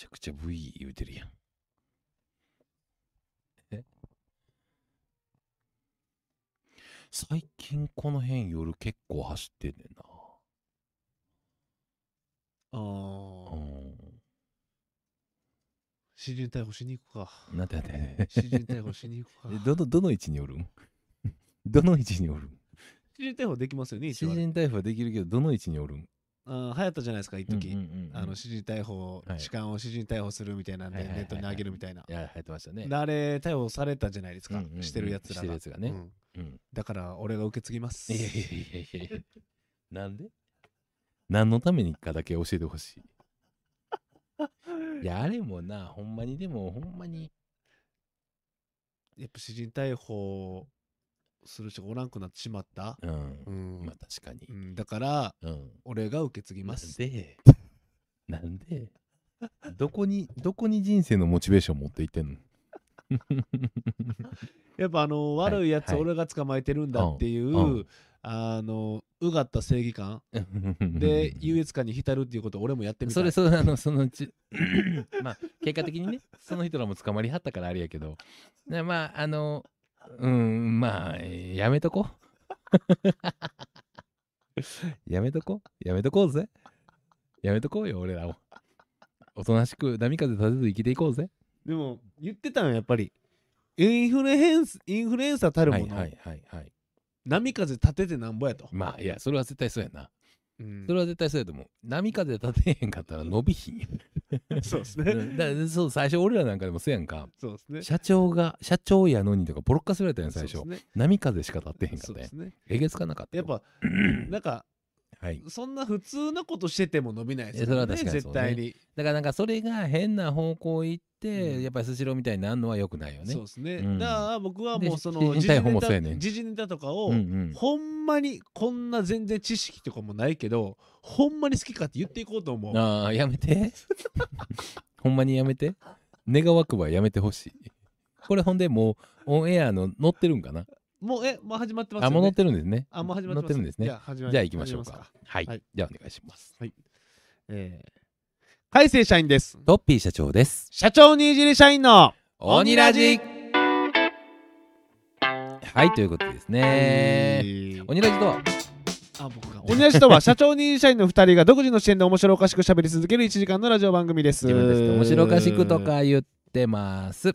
ちゃくちゃ V 言うてるやん。え？最近この辺夜結構走ってんねんな。あうあん。詩人逮捕しに行くかなんてなんて。詩人逮捕しに行くか えどの、どの位置におるん？どの位置におるん？詩人逮捕できますよね一応詩人逮捕はできるけど、どの位置におるん？あー流行ったじゃないですか一時、うんうんうんうん。あの詩人逮捕、はい痴漢を詩人逮捕するみたいなんではい。はいはいネットに上げるみたいな、いや、入ってましたね。であれ逮捕されたじゃないですか、うんうんうん。してるやつら。がやつがね。うん。うん。だから俺が受け継ぎます。いやいやいやいやいや。なんで？何のためにかだけ教えてほしい。いや、あれもな、ほんまにでも、ほんまに。やっぱ詩人逮捕する人がおらんくなってしまった、うん。う。ん。まあ確かに。う。ん。だからうん。俺が受け継ぎます。で？なんで？どこに、どこに人生のモチベーション持っていってんの？やっぱあのはい悪いやつはい。俺が捕まえてるんだっていう、うんうん。あのうがった正義感で優越感に浸るっていうことを俺もやってみた。いそれ、それ、あの、そのうち、まあ、結果的にね、その人らも捕まりはったからあれやけど、ねまあ、あの、うん、まあ、えーやめとこ。やめとこ？やめとこうぜ。やめとこうよ、俺らも。おとなしく波風立てず生きていこうぜ。でも言ってたのやっぱりインフルエンスインフルエンサーたるもの、はいはいはいはい。波風立ててなんぼやと、まあ、いや、それは絶対そうやな。うんそれは絶対そうやと思う。波風立てへんかったら伸びひん。そうですうねんだそう、最初俺らなんかでもそうやんか。そうですね社長が、社長やのにとかボロッカスられたやん、最初ね波風しか立ってへんかった。ねえげつかなかったよ。やっぱ なんかはい。そんな普通なことしてても伸びないですえそれはよね確かにそうね絶対にだからなんかそれが変な方向行って、うんやっぱりスシローみたいになるのは良くないよね。そうですね、うんだから僕はもうでその新人逮捕もそうやねん時事ネタとかを、うんうん。ほんまにこんな全然知識とかもないけどほんまに好きかって言っていこうと思うああ、やめて。ほんまにやめて。願わくばやめてほしい。これほんでもうオンエアの載ってるんかな？もうえもう始まってますよ、あ、ね、もう載ってるんですね。あもう始まってます載ってるんですね。じゃあじゃあ行きましょう始めか。はい。はいじゃあお願いします。えー、海星社員ですトッピー社長です。社長にいじり社員の鬼ラジはい、ということでですね。ね鬼ラジとは？あ僕が鬼ラジとは 社長にいじり社員の2人が独自の視点で面白おかしく喋り続ける1時間のラジオ番組です自分で面白おかしくとか言ってます。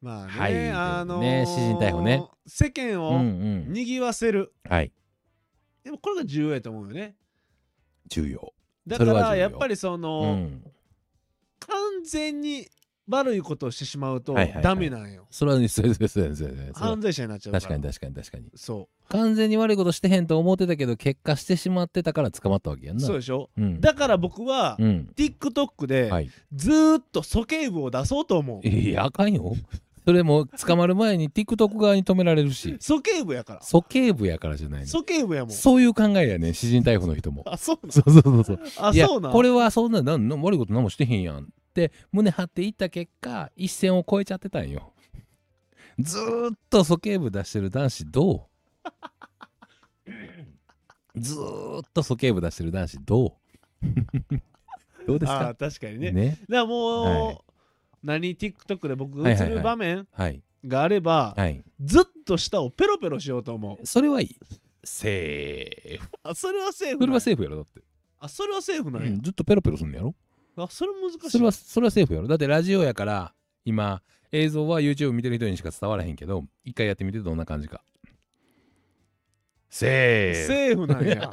まあね、はいあのーね詩人逮捕ね世間うんうをん。にぎわせる、はい。でもこれが重要やと思うよね重要。だからやっぱりその、うん。完全に悪いことをしてしまうとはいはいはいダメなんよ、それはね、そうそうそうそうそう犯罪者になっちゃう確かに確かに確かに。そ完全に悪いことしてへんと思ってたけど、結果してしまってたから捕まったわけやんな。うそうでしょ、うん。だから僕は、うん。TikTok ではい。ずーっと鼠径部を出そうと思ういや、あかんよ。それも捕まる前に TikTok 側に止められるし、鼠径部やから。鼠径部やからじゃないの。鼠径部やもん。そういう考えやね。ん、詩人逮捕の人も。あそうなん。そうそうそうそう。あそうなん。これはそんななん悪いこと何もしてへんやんって胸張っていった結果一線を越えちゃってたんよ。ずーっと鼠径部出してる男子どう？ずーっと鼠径部出してる男子どう？どうですあか確かにね。ね。だからもう、はい何 TikTok で僕が映る場面はい。があれば、はい。ずっと舌をペロペロしようと思う。それはいい。セーフ。あそれはセーフそれはーセーフやろだって、あそれはセーフなんや、うんずっとペロペロすんのやろ。あそれ難しい。それはそれはセーフやろ。だってラジオやから今映像は YouTube 見てる人にしか伝わらへんけど一回やってみてどんな感じか。セーフ。セーフなんや。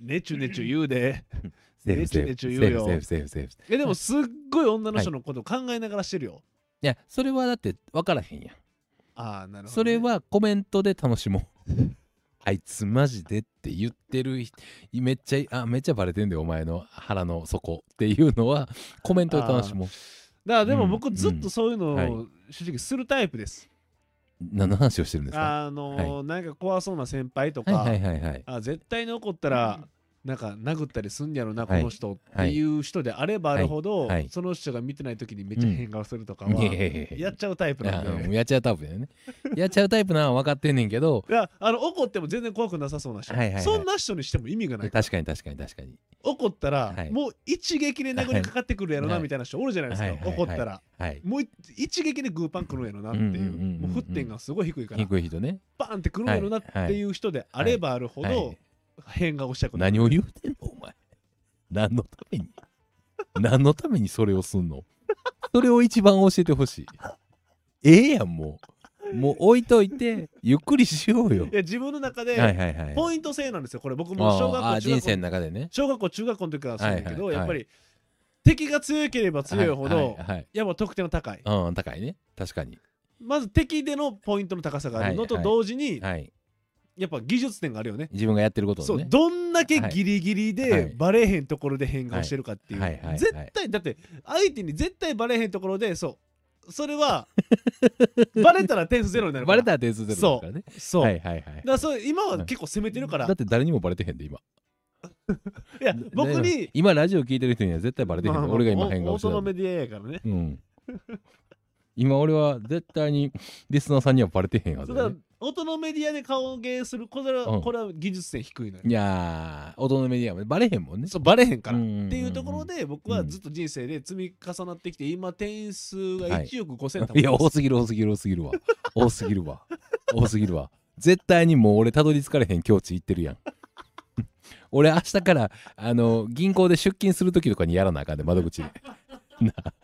ねちゅねちゅ言うで セーフセーねフセーフセーフセーフセーフえでもすっごい女の人のことを考えながらしてるよ、い。やそれはだって分からへんやん。ああなるほどね、それはコメントで楽しもう。あいつマジでって言ってる人めっちゃあめっちゃバレてんだよお前の腹の底っていうのはコメントで楽しもう。だからでもうん僕ずっとそういうのはを正直するタイプです、何の話をしてるんですか？あのーなんか怖そうな先輩とか、はいはいはいはい。あ絶対に怒ったらなんか殴ったりすんやろな、はい。この人っていう人であればあるほど、その人が見てない時にめっちゃ変顔するとかは、いやっちゃうタイプなんで、あやっちゃうタイプだよね。やっちゃうタイプなのは分かってんねんけど。いやあの怒っても全然怖くなさそうな人、そんな人にしても意味がない確かに確かに確かに。怒ったら、はい。もう一撃で殴りかかってくるやろなはい。みたいな人おるじゃないですか、怒ったら。はい。もうい一撃でグーパンくるんやろなっていう,、もう沸点がすごい低いから。低い人ね。バーンってくるんやろなっていう人であればあるほど、はい変顔したくなる何を言うてんのお前。何のために？何のためにそれをすんの？それを一番教えてほしい。ええやんもう。もう置いといてゆっくりしようよ。いや自分の中で、はいはいはい。ポイント制なんですよ。これ僕も小学ああ人生校中学校の中でね。小学校中学校の時からそうだけど、はいはいはい。やっぱり敵が強ければ強いほど、はいはいはい。やっぱ得点は高い。うん高いね。確かに。まず敵でのポイントの高さがあるのとはいはい。同時に、はいやっぱ技術点があるよね。自分がやってることそうをねどんだけギリギリはい。でバレへんところで変顔してるかっていう、はい。はい。はい。はい。絶対だって相手に絶対バレへんところでそう。それはバレたら点数ゼロになるから。バレたら点数ゼロだからね。そう、はいはいはい。だからそれ今は結構攻めてるから、だって誰にもバレてへんで今。いや僕にね今ラジオ聞いてる人には絶対バレてへんで、まあまあ俺が今変顔してたお音のメディアやからねうん今俺は絶対にリスナーさんにはバレてへんはずそうだ音のメディアで顔芸するこれは、うん。これは技術点低いのよ。いやー音のメディアもバレへんもんね。そうバレへんから、っていうところで僕はずっと人生で積み重なってきて今点数が1億5000 いや多すぎる多すぎる多すぎるわ。多すぎるわ。多すぎるわ。絶対にもう俺たどり着かれへん境地行ってるやん。俺明日からあの銀行で出勤する時とかにやらなあかんで窓口で。なあ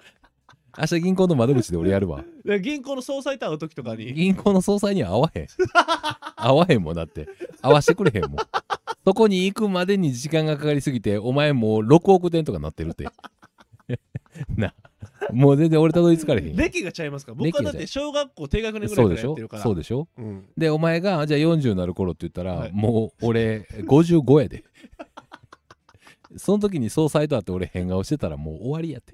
明日銀行の窓口で俺やるわ。で銀行の総裁と会う時とかに。銀行の総裁には会わへん。会わへんもんだって。会わしてくれへんもん。そこに行くまでに時間がかかりすぎてお前もう6億点とかなってるって。な。もう全然俺たどり着かれへんよ歴がちゃいますから。僕はだって小学校低学年ぐらいうからやってるから。そうでしょ？うん。でお前がじゃあ40になる頃って言ったら、はい。もう俺55やで。その時に総裁と会って俺変顔してたらもう終わりやって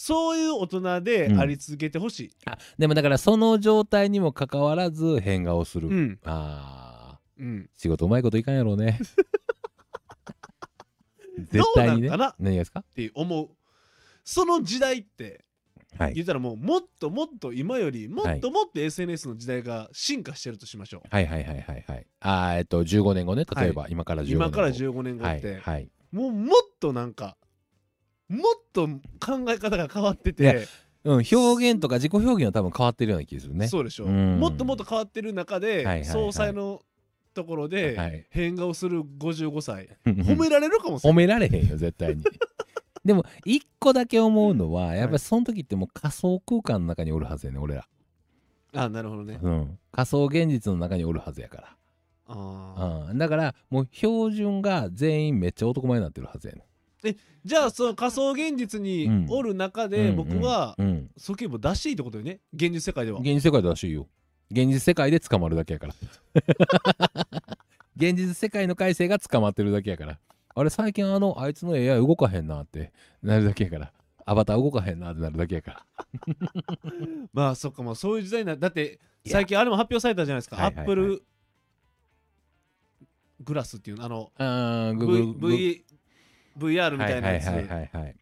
そういう大人であり続けてほしい、あでもだからその状態にもかかわらず変顔する、うん。あー。うん、仕事うまいこといかんやろうね。ど絶う対にねな？んかな何がですか？って思う。その時代ってはい。言ったらもうもっともっと今よりもっともっと SNS の時代が進化してるとしましょう、はいはいはいはいはい。あーえっと15年後ね。例えば、今から15年後。今から15年後はい。って、はい。もうもっとなんかもっと考え方が変わってて、うん、表現とか自己表現は多分変わってるような気がするね。そうでしょ、うん。もっともっと変わってる中で、はいはいはい。総裁のところはでい変顔する55歳、褒褒められるかもしれ褒められへんよ絶対に。でも一個だけ思うのはやっぱりその時ってもう仮想空間の中におるはずやね俺ら、ないあなるほどね。うん、仮想現実の中におるはずやかあら、うん、だからもう標準が全員めっちゃ男前になってるはずやねーじゃあその仮想現実にうん。おる中でうん僕はうん。訴求も出していいってことよね？現実世界では。現実世界でらしいよ。現実世界で捕まるだけやから。現実世界の改正が捕まってるだけやから。あれ最近あのあいつの AI 動かへんなってなるだけやから。アバター動かへんなってなるだけやから。まあそっかまあそういう時代なだって最近あれも発表されたじゃないですか、アップルグラスっていうのあのあー v v VR みたいなやつ、はいはいはいはいはい。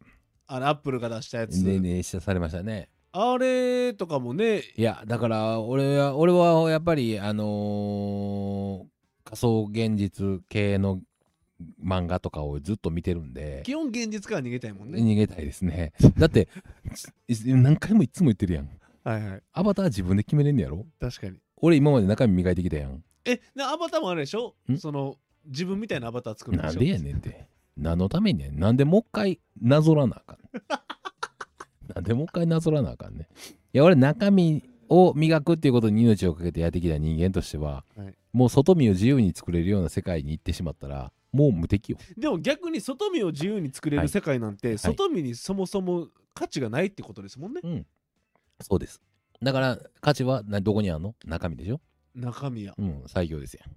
あのアップルが出したやつ、ねねしたされましたね。あれとかもね。いやだから俺は俺はやっぱりあのー仮想現実系の漫画とかをずっと見てるんで。基本現実から逃げたいもんね、逃げたいですね。だってい何回もいつも言ってるやん。はいはい。アバター自分で決めれんねやろ？確かに。俺今まで中身磨いてきたやん。えなアバターもあれでしょ？ん？その自分みたいなアバター作るんでしょ？なんでやねんって何のために？やねんなんでもう一回なぞらなあかんね。んなんでもう一回なぞらなあかんね。んいや俺中身を磨くっていうことに命をかけてやってきた人間としては、はい。もう外見を自由に作れるような世界に行ってしまったらもう無敵よ。でも逆に外見を自由に作れはい。る世界なんて、外見にそもそも価値がないってことですもんね、そうです。だから価値はなどこにあんの？中身でしょ？中身や。うん最強ですやん。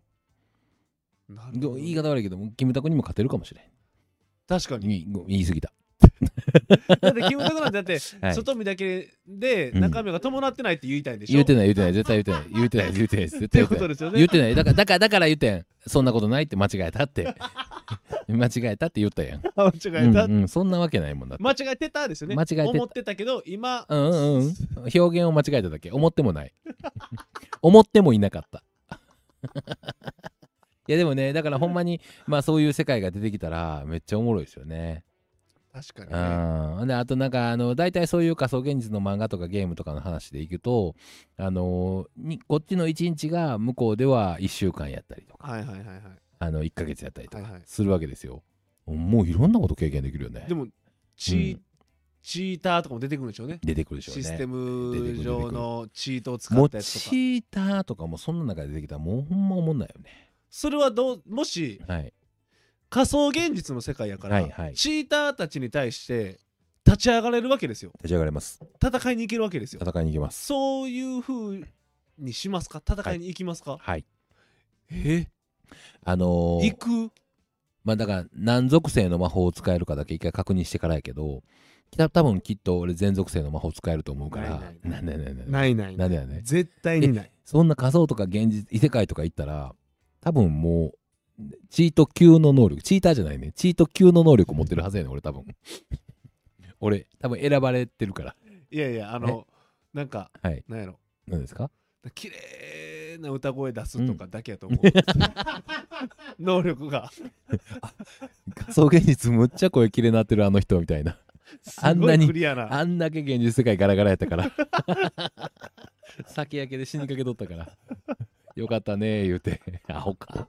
言い方悪いけどもキムタクにも勝てるかもしれん確かに。言い過ぎた。だってキムタクなんてだって はい。外見だけでうん。中身が伴ってないって言いたいんでしょ？言うてない言うてない絶対言うてない言うてない言うてない 言うてないだからだからだから言ってんそんなことないって間違えたって。間違えたって言ったやん。間違えた、うんうん、そんなわけないもんだ間違えてたですよね。間違えてた。思ってたけど今。うんうんうん。表現を間違えただけ。思ってもない。思ってもいなかった。いやでもねだからほんまに まあそういう世界が出てきたらめっちゃおもろいですよね。確かにうねあとなんかあの大体そういう仮想現実の漫画とかゲームとかの話でいくとあのにこっちの1日が向こうでは1週間やったりとかはいはいはいはい。あの1ヶ月やったりとかはいはい。するわけですよ。もういろんなこと経験できるよね。でもチー,、うん。チーターとかも出てくるんでしょうね。出てくるでしょうね。システム上のチートを使もうったやつとか。チーターとかもその中で出てきたらもうほんま思んないよねそれはどうもしはい。仮想現実の世界やから、はいはい。チーターたちに対して立ち上がれるわけですよ。立ち上がれます。戦いに行けるわけですよ。戦いに行きます。そういう風にしますか？戦いに行きますか、はい。え？あのー行く？まあだから何属性の魔法を使えるかだけ一回確認してからやけど多分きっと俺全属性の魔法使えると思うから。ないないな んでなんでなんでないないなんでやね絶対にない。そんな仮想とか現実異世界とか行ったら多分もうチート級の能力。チーターじゃないね。チート級の能力持ってるはずやねん俺多分。俺多分選ばれてるから。いやいやあのなんかはい。なんやろ。何ですか？綺麗な歌声出すとかだけやと思う、能力が。仮想現実むっちゃ声きれいなってるあの人みたいな。あんなにな。あんだけ現実世界ガラガラやったから。酒焼けで死にかけとったからよかったね言うて。アホか、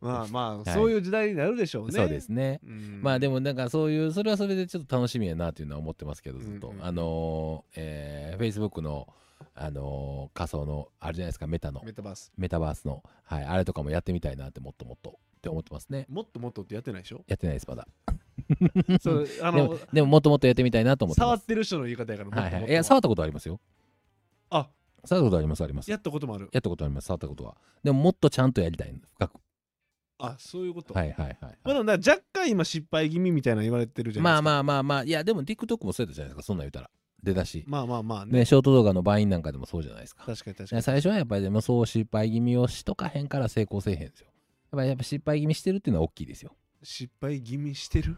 まあまあ、いそういう時代になるでしょうね。そうですね。うん。まあでもなんかそういうそれはそれでちょっと楽しみやなっていうのは思ってますけどずっと、うんうん。うんあのーえー、Facebook のあのー仮想のあれじゃないですかメタの。メタバース。メタバースの、はい、あれとかもやってみたいなってもっともっと。って思ってますねもっともっとってやってないでしょ？やってないですまだ。そうあのでもでももっともっとやってみたいなと思って触ってる人の言い方やからもっともっとはいはい。いや触ったことありますよ。あ触ったことあります？あります？やったこともある。やったことあります？触ったことは。でももっとちゃんとやりたいの深く。あそういうこと、はいはいはい、はい。まあでもなんか若干今失敗気味みたいなの言われてるじゃないですか。まあまあまあまあいやでも TikTok もそうやったじゃないですかそんなん言ったら。出だし、まあまあまあね。ね、ショート動画のバインなんかでもそうじゃないですか。確かに確かに。ね最初はやっぱりでもそう失敗気味をしとかへんから成功せえへんですよ。やっぱりやっぱ失敗気味してるっていうのは大きいですよ。失敗気味してる？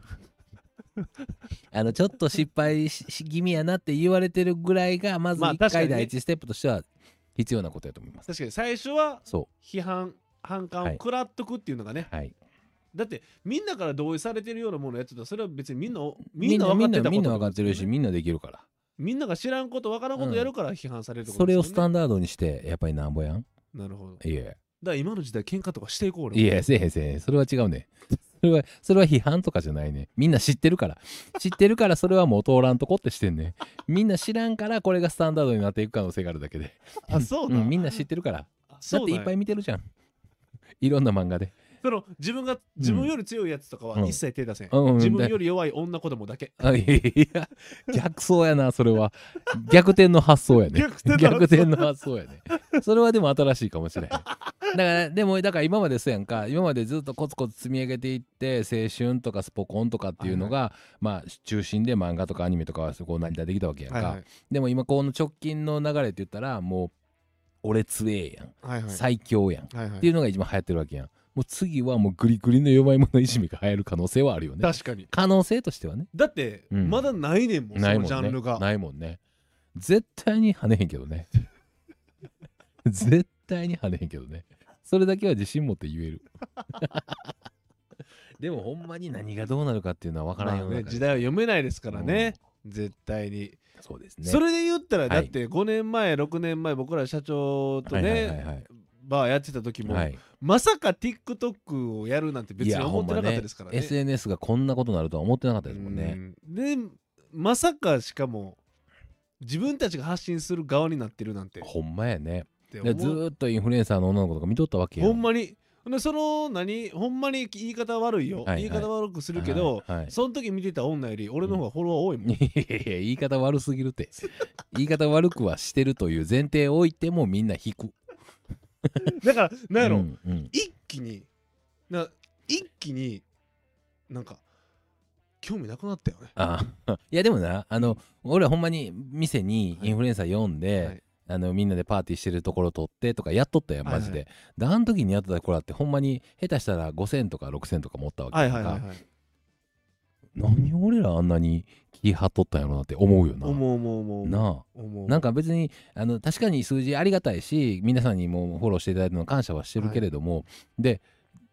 あのちょっと失敗しし気味やなって言われてるぐらいがまず1まあ確かにね。回第一ステップとしては必要なことやと思います。確かに最初はそ批判反感をはい食らっとくっていうのがね、うはい。だってみんなから同意されてるようなものやってたらそれは別にみんなみみんなんな分かってたことみんなみんな分かってるしみんなできるからみんなが知らんこと分からんことやるから。批判されるってこそれをスタンダードにしてやっぱりなんぼやん。なるほど。だかいえら今の時代喧嘩とかしていこう俺いやせえへんせえへん。それは違うねそれはそれは批判とかじゃないね。みんな知ってるから。知ってるからそれはもう通らんとこってしてんね。みんな知らんからこれがスタンダードになっていく可能性があるだけで。あそうだ、ん、みんな知ってるから。だっていっぱい見てるじゃん。いろんな漫画でその自分が自分より強いやつとかはうん。一切手出せん、うんうん。自分より弱い女子供だけ。あいやいや逆走やなそれは。逆転の発想やね。逆転の発想。やね。それはでも新しいかもしれへん。だからでもだから今までそうやんか。今までずっとコツコツ積み上げていって青春とかスポコンとかっていうのが、まあ中心で漫画とかアニメとかはそこ成り立ってきたわけやんか、はいはい。でも今この直近の流れって言ったらもう俺強えやん、はいはい。最強やん、はいはい。っていうのが一番流行ってるわけやんもう次はもうグリグリの弱い者いじめが流行る可能性はあるよね。確かに。可能性としてはね。だって、うん。まだないねんもんないもんね。そのジャンルが。ないもんね。絶対に跳ねへんけどね。絶対に跳ねへんけどね。それだけは自信持って言える。でもほんまに何がどうなるかっていうのは分からんよね、時代は読めないですからね、絶対に、そうですね。それで言ったらはい。だって5年前6年前僕ら社長とね、はいはいはいはいバーやってた時も、はい。まさか TikTok をやるなんて別に思ってなかったですからね。SNS がこんなことになるとは思ってなかったですもんね。うん。でまさかしかも自分たちが発信する側になってるなんて。っほんまやね。てでずっとインフルエンサーの女の子とか見とったわけやほんまに。でその何ほんまに言い方悪いよ、はいはい。言い方悪くするけど、はいはい。その時見てた女より俺の方がフォロワー多いもん、いやいや言い方悪すぎるって。言い方悪くはしてるという前提を置いてもみんな引く だからなんやろ、うんうん。一気にな一気になんか興味なくなったよね。あ いやでもなあの俺はほんまに店にインフルエンサー呼んで、はい。あのみんなでパーティーしてるところ撮ってとかやっとったよマジで、はい。で。あの時にやってた子らってほんまに下手したら5000とか6000とか持ったわけはやんか。いはいはいはい。何俺らあんなに気張っとったんやろなって思うよな。思う思う思う。なあ。思う。なんか別にあの確かに数字ありがたいし皆さんにもフォローしていただいたの感謝はしてるけれども、でっ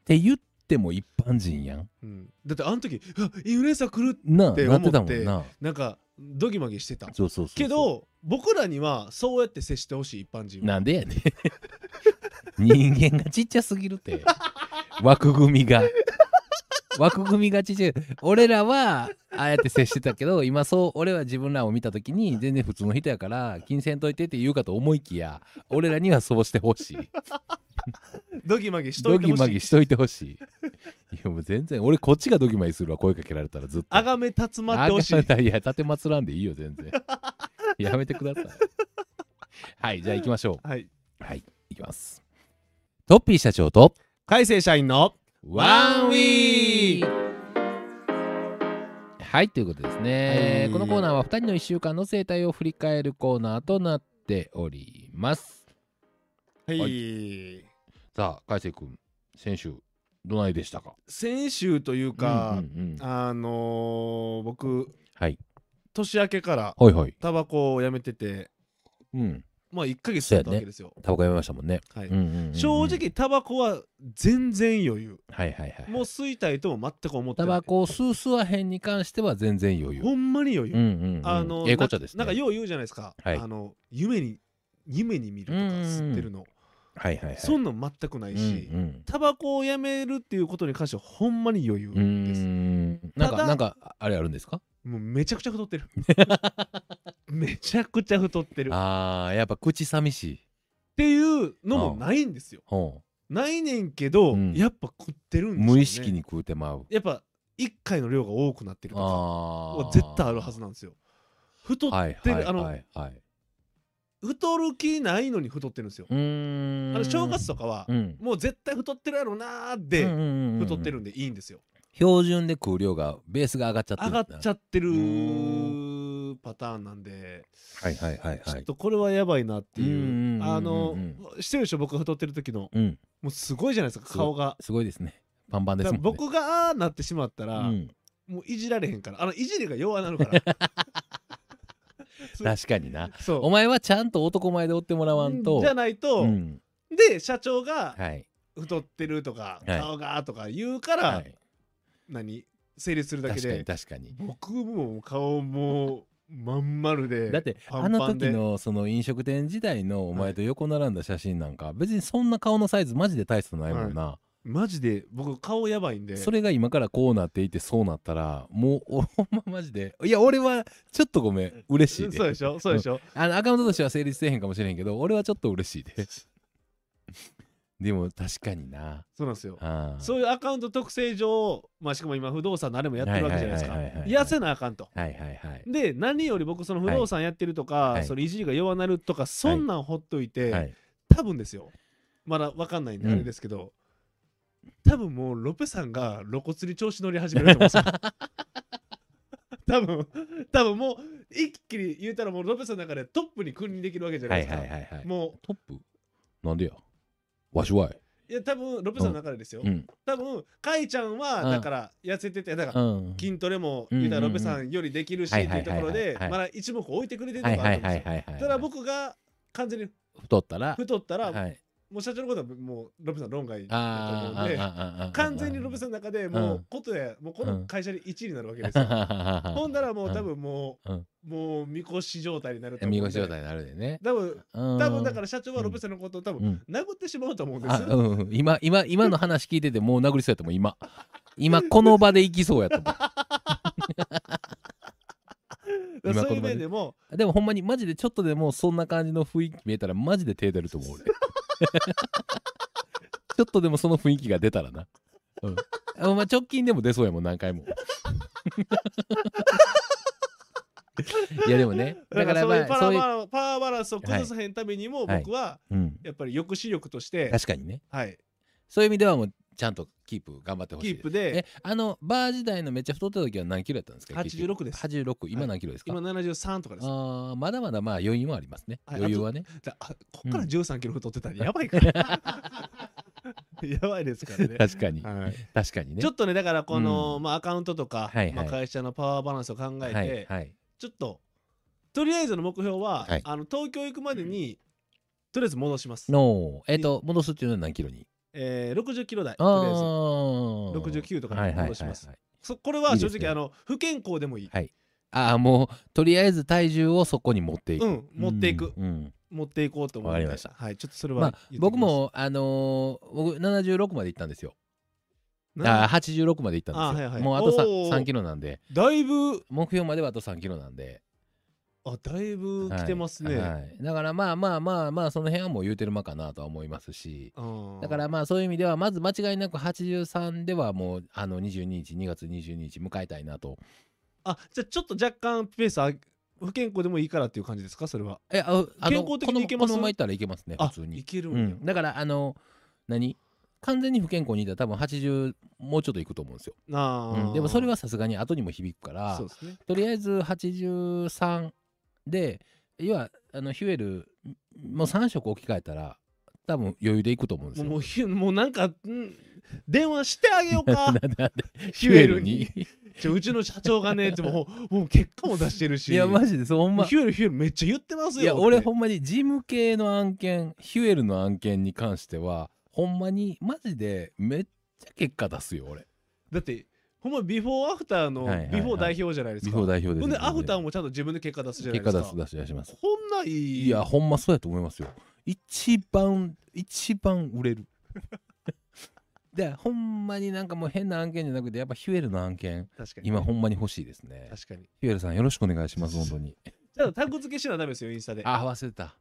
て言っても一般人やん。うん。だってあの時インフルエンサー来るってなってた思ってもんな。なんかドギマギしてた。そうそう。けど僕らにはそうやって接してほしい一般人は。なんでやねん。人間がちっちゃすぎるって。枠組みが枠組みがちっちゃい俺らはああやって接してたけど今そう俺は自分らを見た時に全然普通の人やから金銭といてって言うかと思いきや俺らにはそうしてほしい。ドギマギしとドギいてほしい。マギしといてほしい。いやもう全然俺こっちがドギマギするわ声かけられたらずっと。あがめたつまってほしい。あがいや立てまつらんでいいよ全然。やめてください。はいじゃあ行きましょはい。うはい行きます。トッピー社長と海星社員のワンウィーはいということですね、はい。このコーナーは2人の1週間の生態を振り返るコーナーとなっております。はい。さあ海星君先週どないでしたか？先週というか、うんうんうん。あのー僕、はい。年明けからはいはい。タバコをやめてて、うんまあ1ヶ月経ったわけですよ。タバコやめましたもんね、はいうんうんうんうん正直タバコは全然余裕。はいはいはいもう吸いたいとも全く思ってない。タバコを吸う吸わへんに関しては全然余裕ほんまに余裕。うんうんうんあのええこっちゃですねななんかよう言うじゃないですか。はいあの夢に夢に見るとか吸ってるの。はいはいはいそんなん全くないし、うんうんタバコをやめるっていうことに関してはほんまに余裕うーです。んなんただかなんかあれあるんですか？もうめちゃくちゃ太ってる。めちゃくちゃ太ってる。っあーやっぱ口寂しいていうのもないんですよ。ほないねんけど、うんやっぱ食ってるんうですよ、ね。無意識に食うてまうやっぱ1回の量が多くなってるとかあは絶対あるはずなんですよ。太っはいてるあのはいはいはい太る気ないのに太ってるんですよ。うーんあの正月とかは、うんもう絶対太ってるやろなーで太ってるんでいいんですよ。標準で食う量がベースが上がっちゃってる上がっちゃってるうパターンなんで、はいはいはいはい。ちょっとこれはやばいなっていう。あのしてるでしょ？僕が太ってる時の。うん。もうすごいじゃないですか。顔が。すごいですね。パンパンですもんね。僕がああなってしまったら、うん。もういじられへんから。あのいじりが弱なるから。確かにな。そう。お前はちゃんと男前で追ってもらわんと。じゃないと、うん。で社長がはい。太ってるとか、はい。顔がとか言うから、はい何成立するだけ確かにで確かに。僕も顔もまん丸でだってパあの時のその飲食店時代のお前と横並んだ写真なんか別にそんな顔のサイズマジで大差ないもんな、マジで僕顔やばいんで。それが今からこうなっていてそうなったらもうおほんまマジでいや俺はちょっとごめん。嬉しいで。そうでしょそうでしょ、あのアカウントとしては成立せえへんかもしれへんけど俺はちょっと嬉しいで でも確かにな。そうなんですよ。そういうアカウント特性上、まあ、しかも今不動産のあれもやってるわけじゃないですか。はいはいはいはいはい。痩せなあかんと。はいはいはい。で何より僕その不動産やってるとか、はい。それいじりが弱なるとかそんなんほっといて、はい。多分ですよ。まだ分かんないんでうんあれですけど、多分もうロペさんが露骨に調子乗り始めると思うんですよ。多分多分もう一気に言うたらもうロペさんの中でトップに君臨できるわけじゃなはいいですか、はいはいはいもトップ？なんでや？わしは。いういや多分ロペさんの中でですよ、うん。多分カイちゃんはうん。だから痩せててだからうん。筋トレもうん言うたらロペさんよりできるしっていうところではいはいはいはい。まだ一目置いてくれてるとこはいはいあるんですよはいはいはい。ただ僕が完全に太ったら。太ったら、はいもう社長のことはもうロペさん論外だと思うんで完全にロペさんの中でもううん。ことやもうこの会社に1位になるわけですよ。ほんだらもう多分もう、うん。もうみこし状態になると思うんで。見越し状態になるでね。多分多多分だから社長はロペさんのことを多分うん。殴ってしまうと思うんです。あうん。うん今今今の話聞いててもう殴りそうやったもん今今この場で行きそうやったもだからそういう面でもんでもほんまにマジでちょっとでもそんな感じの雰囲気見えたらマジで手出ると思う俺。ちょっとでもその雰囲気が出たらな。うん。あまあ直近でも出そうやもん何回も。いやでもね。だからまあそういうワーバランパワーバランスを崩さへんためにもはい。僕はうん。やっぱり抑止力として確かにね。はい。そういう意味ではもうちゃんとキープ頑張ってほしいキープで。えあのバー時代のめっちゃ太ってた時は何キロやったんですか？結局86です。86今何キロですか、今73とかです。あーまだまだまあ余裕はありますね。はい余裕はね。だあこっから13キロ太ってたらやばいから、やばいですからね。確かに。はい。確かにね。ちょっとねだからこの、うん。まあ、アカウントとか、はいはい。まあ、会社のパワーバランスを考えて、はいはい。ちょっととりあえずの目標は、はい。あの東京行くまでにとりあえず戻します、のえっ、と戻すっていうのは何キロに？えー、60キロ台あとりあえず。あ69とかにはいはいはい戻します。はいそこれは正いいですね。直あの不健康でもいい、はい。ああもうとりあえず体重をそこに持っていく、うん持っていく。うんうん。持っていこうと思うのでわかりました。はいちょっとそれはまあ僕もあのー僕76まで行ったんですよ。なあ86まで行ったんですよ、あはいはいもうあと 3, おー。3キロなんで。だいぶ。目標まではあと3キロなんであだいぶ来てますね、はい。はいだからまあまあまあまあその辺はもう言うてる間かなとは思いますし。うん。だからまあそういう意味ではまず間違いなく83ではもうあの22日2月22日迎えたいなと。あじゃあちょっと若干ペースあ不健康でもいいからっていう感じですか？それは。えあ健康的にいけます？このこのままいったらいけますねあ普通に。いけるや、うんん、だからあの何？完全に不健康にいったら多分80もうちょっといくと思うんですよ、うん。でもそれはさすがに後にも響くからそうですね。とりあえず83で要はあのヒュエルもう3色置き換えたら多分余裕でいくと思うんですよ。もうもうひもうなんか、うん、電話してあげようか。ヒュエルに。ちょうちの社長がねってもうもう結果も出してるし。いやマジでそうほんま。ヒュエルヒュエルめっちゃ言ってますよいや俺ほんんまに事務系の案件ヒュエルの案件に関してはほんまにマジでめっちゃ結果出すよ俺。だってほんまビフォーアフターのビフォー代表じゃないですか、ビフォー代表ですほんでアフターもちゃんと自分で結果出すじゃない結ですか。果出す出します。こんないい。いやほんまそうやと思いますよ。一番一番売れる。でほんまになんかもう変な案件じゃなくてやっぱ Huel の案件確かに。今ほんまに欲しいですね。確かに。 Huel さんよろしくお願いします本当に。ちゃんとタグ付けしなダメですよインスタで。あ忘れた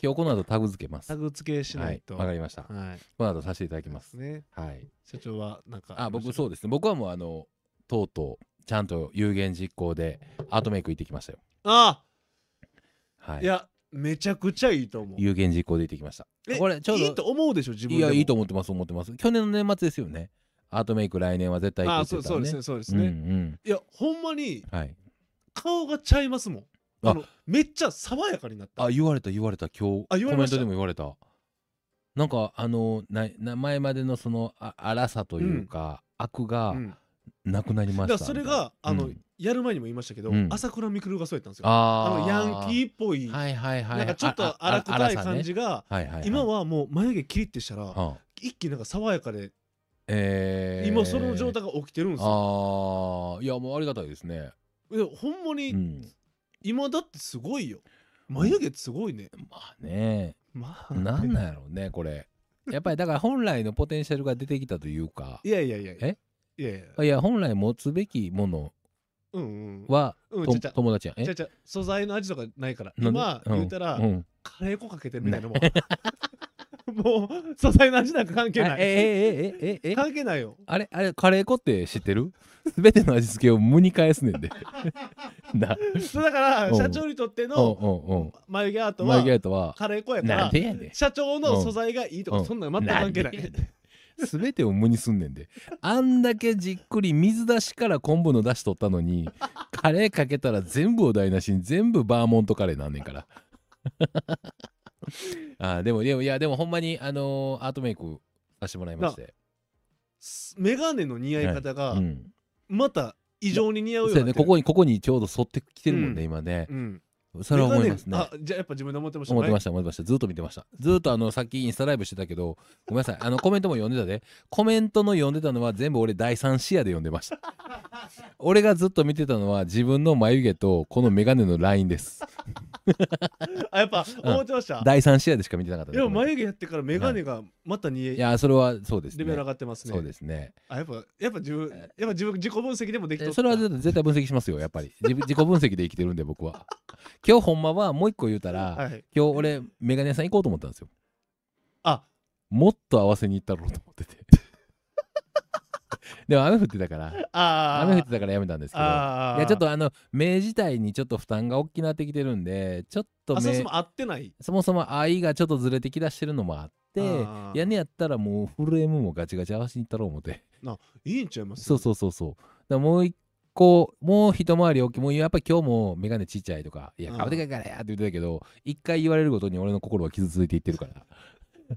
今日この後タグ付けます。タグ付けしないと。はいわかりました。はい。この後させていただきます。ね。はい。社長はなんかあ僕そうですね。僕はもうあのとうとうちゃんと有言実行でアートメイク行ってきましたよ。あはい。いやめちゃくちゃいいと思う。有言実行で行ってきました。えこれちょうどいいと思うでしょ自分でも。いやいいと思ってます思ってます。去年の年末ですよね。アートメイク来年は絶対行って言っね。そうそうですねそうですうんうね、ん。いやほんまにはい。顔がちゃいますもんあ。あのめっちゃ爽やかになった。あ言われた言われた。今日あ言われました。コメントでも言われた。なんかあのなな前までのそのあ荒さというか、悪がうん。なくなりました。だからそれがあの、うんやる前にも言いましたけど、うん。朝倉未来がそうやったんですよ。あー。あのヤンキーっぽい、はいはいはいなんかちょっと荒くない感じが、はいはいはい、今はもう眉毛キリッてしたら、はあ一気になんか爽やかで、えー、今その状態が起きてるんですよ。ああいやもうありがたいですね。いやほんまに、うん今だってすごいよ。眉毛すごいね、まあね。まあなんなんやろうねこれ。やっぱりだから本来のポテンシャルが出てきたというか。いやいやいや。え？いやいや。いや本来持つべきものうんうん。うん友達やん。え？ちゃちゃ。素材の味とかないから。今うん。言うたら、うん。カレー粉かけてるみたいなも。ん もう素材の味なんか関係ない。あえええええええ？関係ないよ。あれ？あれカレー粉って知ってる？すべての味付けを無に返すねんで。な。そうだからうん。社長にとってうんの眉毛アートマイゲはートはカレー粉やかなんらでやねん。社長の素材がいいとかそんなの全く関係ない。すべてを無にすんねんで。あんだけじっくり水出しから昆布の出し取ったのに カレーかけたら全部を台無しに全部バーモントカレーなんねんから。あーでもでもいやでもほんまにあのーアートメイクさせてもらいまして。メガネの似合い方がうんまた異常に似合うよそううやねこになってる。こにここにちょうど沿ってきてるもんね、うん。今ね。うんそれは思いますね。あじゃあやっぱ自分で思ってました。思ってました思ってました。ずっと見てました。ずっとあのさっきインスタライブしてたけどごめんなさい。あのコメントも読んでたで。コメントの読んでたのは全部俺第三視野で読んでました。俺がずっと見てたのは自分の眉毛とこのメガネのラインです。あやっぱうん。思ってました？第三視野でしか見てなかったでも眉毛やってからメガネがまた似合いいやそれはそうですね。レベル上がってますね。そうですね。あやっぱやっぱ自分やっぱ自分自己分析でもできとった。えそれは絶対分析しますよやっぱり。自己分析で生きてるんで僕は 今日ほんまはもう一個言うたら、はい。今日俺メガネ屋さん行こうと思ったんですよ。あ。もっと合わせに行ったろうと思ってて。でも雨降ってたから雨降ってたからやめたんですけど。いやちょっとあの目自体にちょっと負担が大きくなってきてるんでちょっとそうそう合ってない？そもそも愛がちょっとずれてきだしてるのもあっててあー。やったらもうフレームもガチガチ合わせに行ったろう思って。いいんちゃいます？そうそうそうそう。もう一個もう一回り大きいもうやっぱり今日も眼鏡ちっちゃいとかいやうん。顔でかいからやって言ってたけど一回言われるごとに俺の心は傷ついていってるから。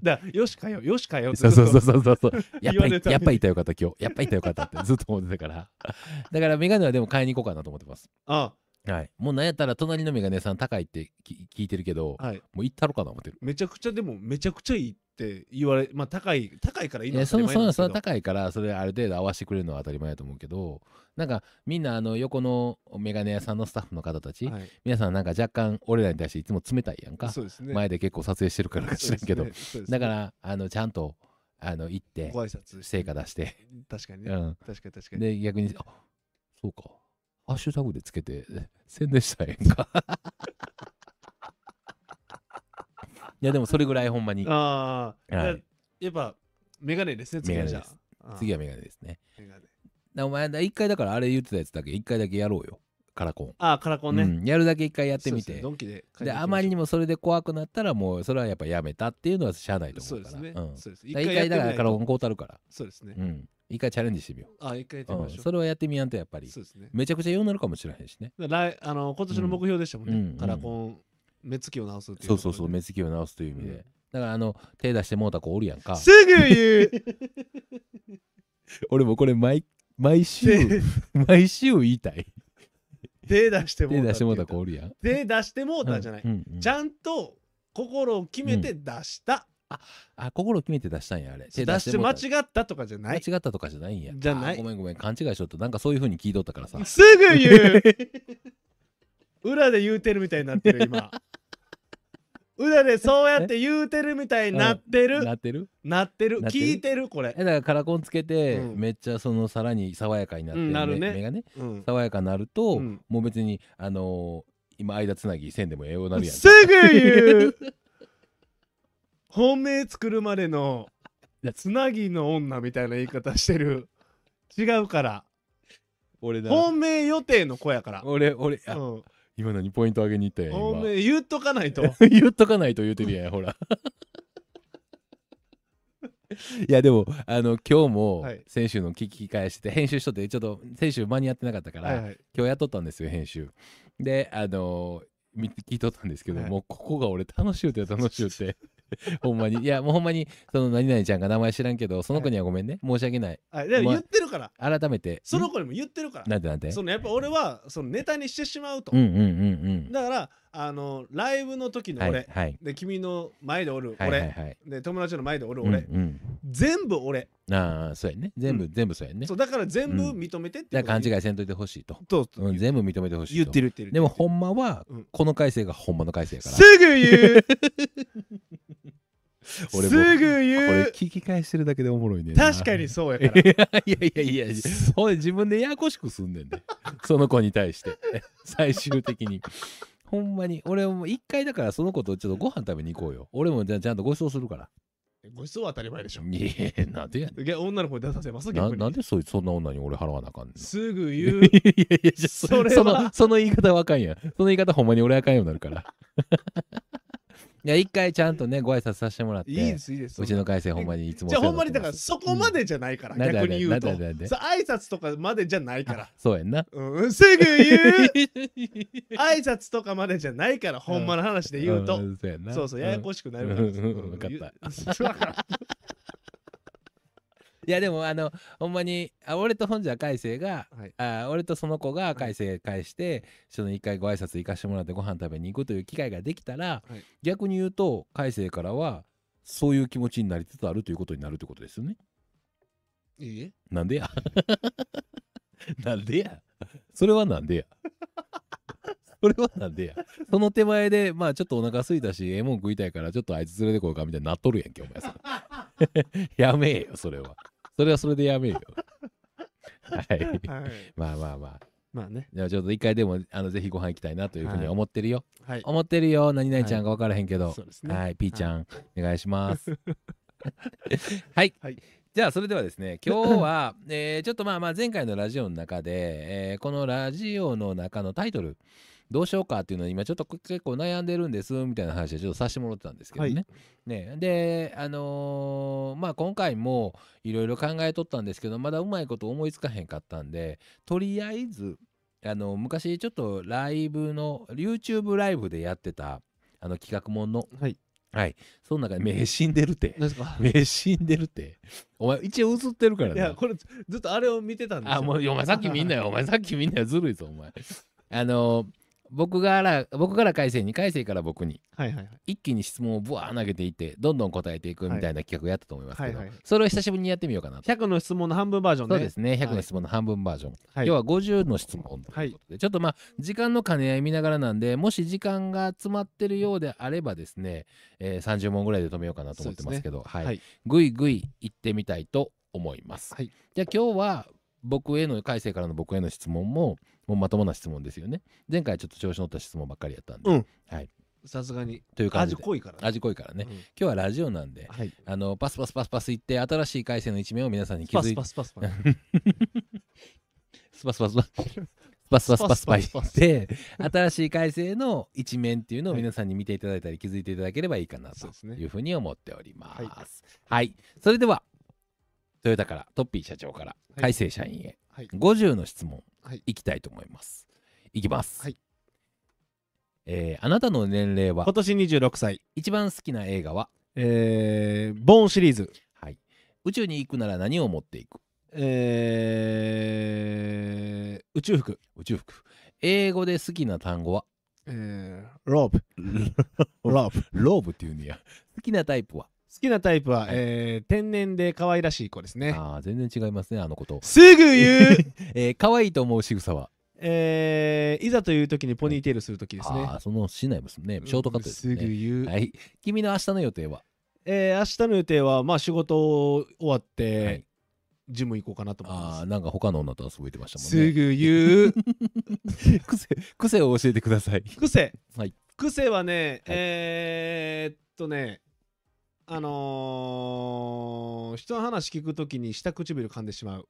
だよしかよよしかよそうそうそうそうそうそう。やっぱりやっぱりいたよかった今日。やっぱりいたよかったってずっと思ってたから。だから眼鏡はでも買いに行こうかなと思ってます。あはい。もうなんやったら隣の眼鏡屋さん高いってき聞いてるけどはい。もう行ったろかな思ってる。めちゃくちゃでもめちゃくちゃいいって言われまあ高い高いからいいいのは当たりやそのその前なんですけど。その高いからそれある程度合わせてくれるのは当たり前だと思うけどなんかみんなあの横の眼鏡屋さんのスタッフの方たち、はい。皆さんなんか若干俺らに対していつも冷たいやんか、そうですね。前で結構撮影してるからか知らんけど、ね。ね。だからあのちゃんとあの行ってご挨拶。成果出して、確かにね。うん、確かに確かに。で逆にあそうかハッシュタグでつけて 宣伝したらええんか。いやでもそれぐらいほんまに。ああ、はい。やっぱメガネですね次はじゃあ次はメガネですね。メガネ。だお前だ一回だからあれ言ってたやつだけ一回だけやろうよ。カラコン。ああカラコンね、うん、やるだけ一回やってみて。そうですねドンキであまりにもそれで怖くなったらもうそれはやっぱやめたっていうのはしゃあないとそうですね、思うからうん。そうです。一回だからカラコンこうたるから。そうですね、うん一回チャレンジしてみよあ一回やってう、うん、みましょう、それはやってみやんとやっぱり。そうですね。めちゃくちゃようになるかもしれへんしね。来あの今年の目標でしたもんね、うんカラコン目つきを直すっていうそうそうそうめ目つきを直すという意味で、うんだからあの手出してもうた子おるやんか。すぐ言う。俺もこれ毎毎週手毎週言いたい。手出しても手出してもうたう子おるやん。手出してもうたじゃない、うんうんうん。ちゃんと心を決めて出した、あ心を決めて出したんやあれ。手出して間違ったとかじゃない。間違ったとかじゃないんや。じゃない。あごめんごめん勘違いしとったなんかそういう風に聞いとったからさ。すぐ言う。裏で言うてるみたいになってる今。裏でそうやって言うてるみたいになってる、なってる？なってる。聞いてる？これ。えだからカラコンつけて、うん。めっちゃそのさらに爽やかになって、うんなるね。目目がね。うん。爽やかになると、うん。もう別にあのー今間つなぎせんでもええようになるやん。すぐ言う 本命作るまでのつなぎの女みたいな言い方してる。違うから。俺だ本命予定の子やから、俺俺あ、うん、今何ポイント上げに行ったやん本今命言っとかないと。言っとかないと言うてるやんほら。いやでもあの今日もはい。先週の聞き返して編集しとってちょっと先週間に合ってなかったから、はいはい。今日やっとったんですよ編集。であのー見聞いとったんですけど、はい。もうここが俺楽しゅうて楽しゅうて ほんまに。いやもうほんまにその何々ちゃんが名前知らんけどその子にはごめんね、申し訳ない。はいでもま言ってるから、改めて。その子にも言ってるから。んなんてなんてそのやっぱ俺はそのネタにしてしまうと、うんうんうんうん。だからあのライブの時のはい俺、はい。で君の前でおるは俺、いはいはい。で友達の前でおるうん俺、うん。全部俺、ああそうやね。全部、う全部そうやね。そうだから全部認めてってだから勘い違いせんといてほしいと、とうん、全部認めてほしいと。言ってる言ってるでもほんまは、うん。この改正がほんまの改正やから。すぐ言う。俺もすぐこれ聞き返してるだけでおもろいねんな。確かにそうやから。いやいやいやいや。ほんで自分でややこしくすんねんで。その子に対して。最終的にほんまに。俺も一回だからその子とちょっとご飯食べに行こうよ。俺もじゃあちゃんとご馳走するから。ご馳走は当たり前でしょ。いやなんでやねいや女の子に出させますんな逆に。なんでそいつそんな女に俺払わなあかんねん。すぐ言う。いやいやそそれは。そのその言い方はあかんやん。その言い方ほんまに俺あかんようになるからいや一回ちゃんとねご挨拶させてもらって。いいですいいです。うちの会社ほんまにいつもじゃあほんまにだからそこまでじゃないから、うん逆に言うと。挨拶とかまでじゃないから。あそうやんな。うん、すぐ言う。挨拶とかまでじゃないからほんまの話で言うと、うやんな。そうそうややこしくなるから、うんうんわかった。たわかったいやでもあのほんまにあ俺と本庄海星が、はい。あ俺とその子が海星返して、その一回ご挨拶行かしてもらってご飯食べに行くという機会ができたら、はい。逆に言うと海星からはそういう気持ちになりつつあるということになるということですよね。いいえ。なんでや？なんでや？それはなんでや？それはなんでや？その手前でまあちょっとお腹空いたしええもん食いたいからちょっとあいつ連れてこようかみたいになっとるやんけお前さ やめえよそれは それはそれでやめえよはい。はい。まあまあまあ。まあね。じゃあちょっと一回でもあのぜひご飯行きたいなというふうに思ってるよ、はい。思ってるよ。何々ちゃんが分からへんけど、そうですね。はい、ピーちゃん、お願いします。はい、はい。じゃあそれではですね今日は、えーちょっとまあまあ前回のラジオの中で、えーこのラジオの中のタイトルどうしようかっていうのを今ちょっと結構悩んでるんですみたいな話をちょっとさせてもらってたんですけどね。はい。ね。であのーまあ今回もいろいろ考えとったんですけどまだうまいこと思いつかへんかったんでとりあえずあの昔ちょっとライブの YouTube ライブでやってたあの企画もんのはい。はい。その中で目死んでるって。何ですか？目死んでるって。お前一応映ってるからいなやこれずっとあれを見てたんですよ。あもうお前さっき見んなよ。お前さっき見んなよ。ずるいぞお前。あの僕から僕から海星に海星から僕に。はいはいはい。一気に質問をブワー投げていってどんどん答えていくみたいな企画やったと思いますけど、はいはい。はいそれを久しぶりにやってみようかなと、100の質問の半分バージョンね。そうですね。100の質問の半分バージョン、はい。要は50の質問ということで、ちょっとまあ時間の兼ね合い見ながらなんでもし時間が詰まってるようであればですね、えー30問ぐらいで止めようかなと思ってますけど。はい、はい。ぐいぐい行ってみたいと思います、はい。じゃあ今日は僕への改正からの僕への質問ももうまともな質問ですよね。前回ちょっと調子乗った質問ばっかりやったんで、うん。はい。さすがに。という感じで。味濃いからね。味濃いからね、うん。今日はラジオなんではい。あのパスパスパスパスいって新しい回線の一面を皆さんに気パスづいて。パスパスパスス。パスパスパス。パスパスパスパススパスパス。で新しい改正の一面っていうのを皆さんに見ていただいたり気づいていただければいいかなというふうに思っております。ははいい、それではトヨタからトッピー社長からい。改正社員へはい。50の質問はい。いきたいと思います。いきます。はい。えーあなたの年齢は？今年26歳。一番好きな映画は、えーボーンシリーズ。はい、宇宙に行くなら何を持っていく？えー宇宙服。宇宙服。英語で好きな単語は？えーロープ ロープローブっていうんや。好きなタイプは？好きなタイプは、はい。えー天然で可愛らしい子ですね。ああ全然違いますねあのこと、すぐ言う。えー、可愛いと思う仕草は？えーいざという時にポニーテールする時ですね。ああそのしないですね。ショートカットですすぐね、言う、はい。君の明日の予定は、えー明日の予定はまあ仕事終わって、はい。ジム行こうかなと思います。ああなんか他の女と遊べてましたもんすねぐ言う。癖癖を教えてください。癖、はい。癖はね、はい。えーっとねあのー人の話聞くときに下唇噛んでしまう。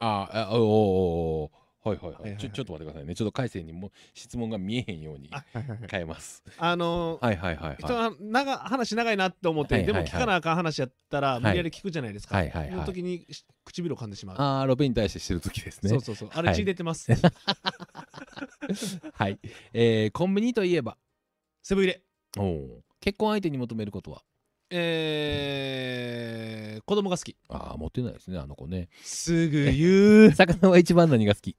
あーあおーおーおーはいはいはい,、はいはいはい。ちょちょっと待ってくださいね。ちょっと改正にも質問が見えへんように変えます。あのーはいはいはい人はい。の長話長いなって思って、はいはいはい。でも聞かなあかん話やったらい。無理やり聞くじゃないですか、はいはいはい。の時にし唇を噛んでしまう、ああロベに対してしてる時ですね。そうそうそう。あれはい。血出てます、はい、えー、コンビニといえば？セブン入れおー結婚相手に求めることは？えー、子供が好き。ああ持ってないですねあの子ね。すぐ言う。魚は一番何が好き。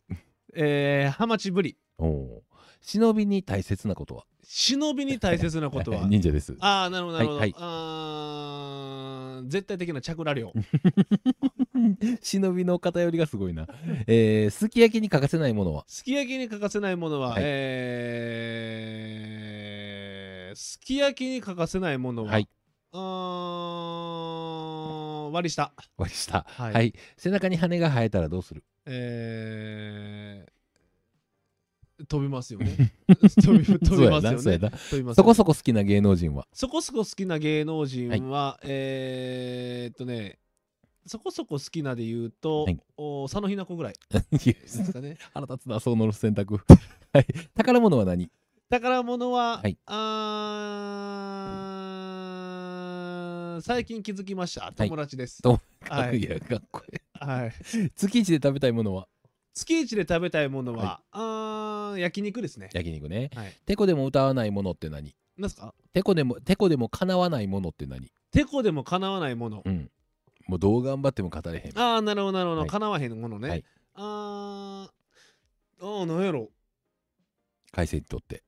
えー、ハマチブリ。おお忍びに大切なことは？忍びに大切なことは。忍者です。ああなるほどなるほど、はいはい。あー絶対的な着裸量忍びの偏りがすごいな、えー、すき焼きに欠かせないものは？すき焼きに欠かせないものは、はい。えー、すき焼きに欠かせないものは、はいあー割り下。割り下。ははい。い、背中に羽が生えたらどうする？えー、飛びますよね。飛び飛びますよね。そうやなそうやな。飛びますそこそこ好きな芸能人は？そこそこ好きな芸能人は、えーっとねそこそこ好きなで言うと、はい。お佐野ひな子ぐらい ですかね。腹立つなそうの選択。はい。宝物は何？宝物は、はい。あー最近気づきました。友達です、とはい。いやかっこいい。はい、月一で食べたいものは？月一で食べたいものは、あー焼肉ですね。焼肉ね。はい。てこでも歌わないものって何？なんすか？てこでもてこでも叶わないものって何？てこでもかなわないもの、うん。もうどう頑張っても語れへん。ああなるほどなるほど、はい。かなわへんものね、はい。あーあーなんやろ？改正にとって。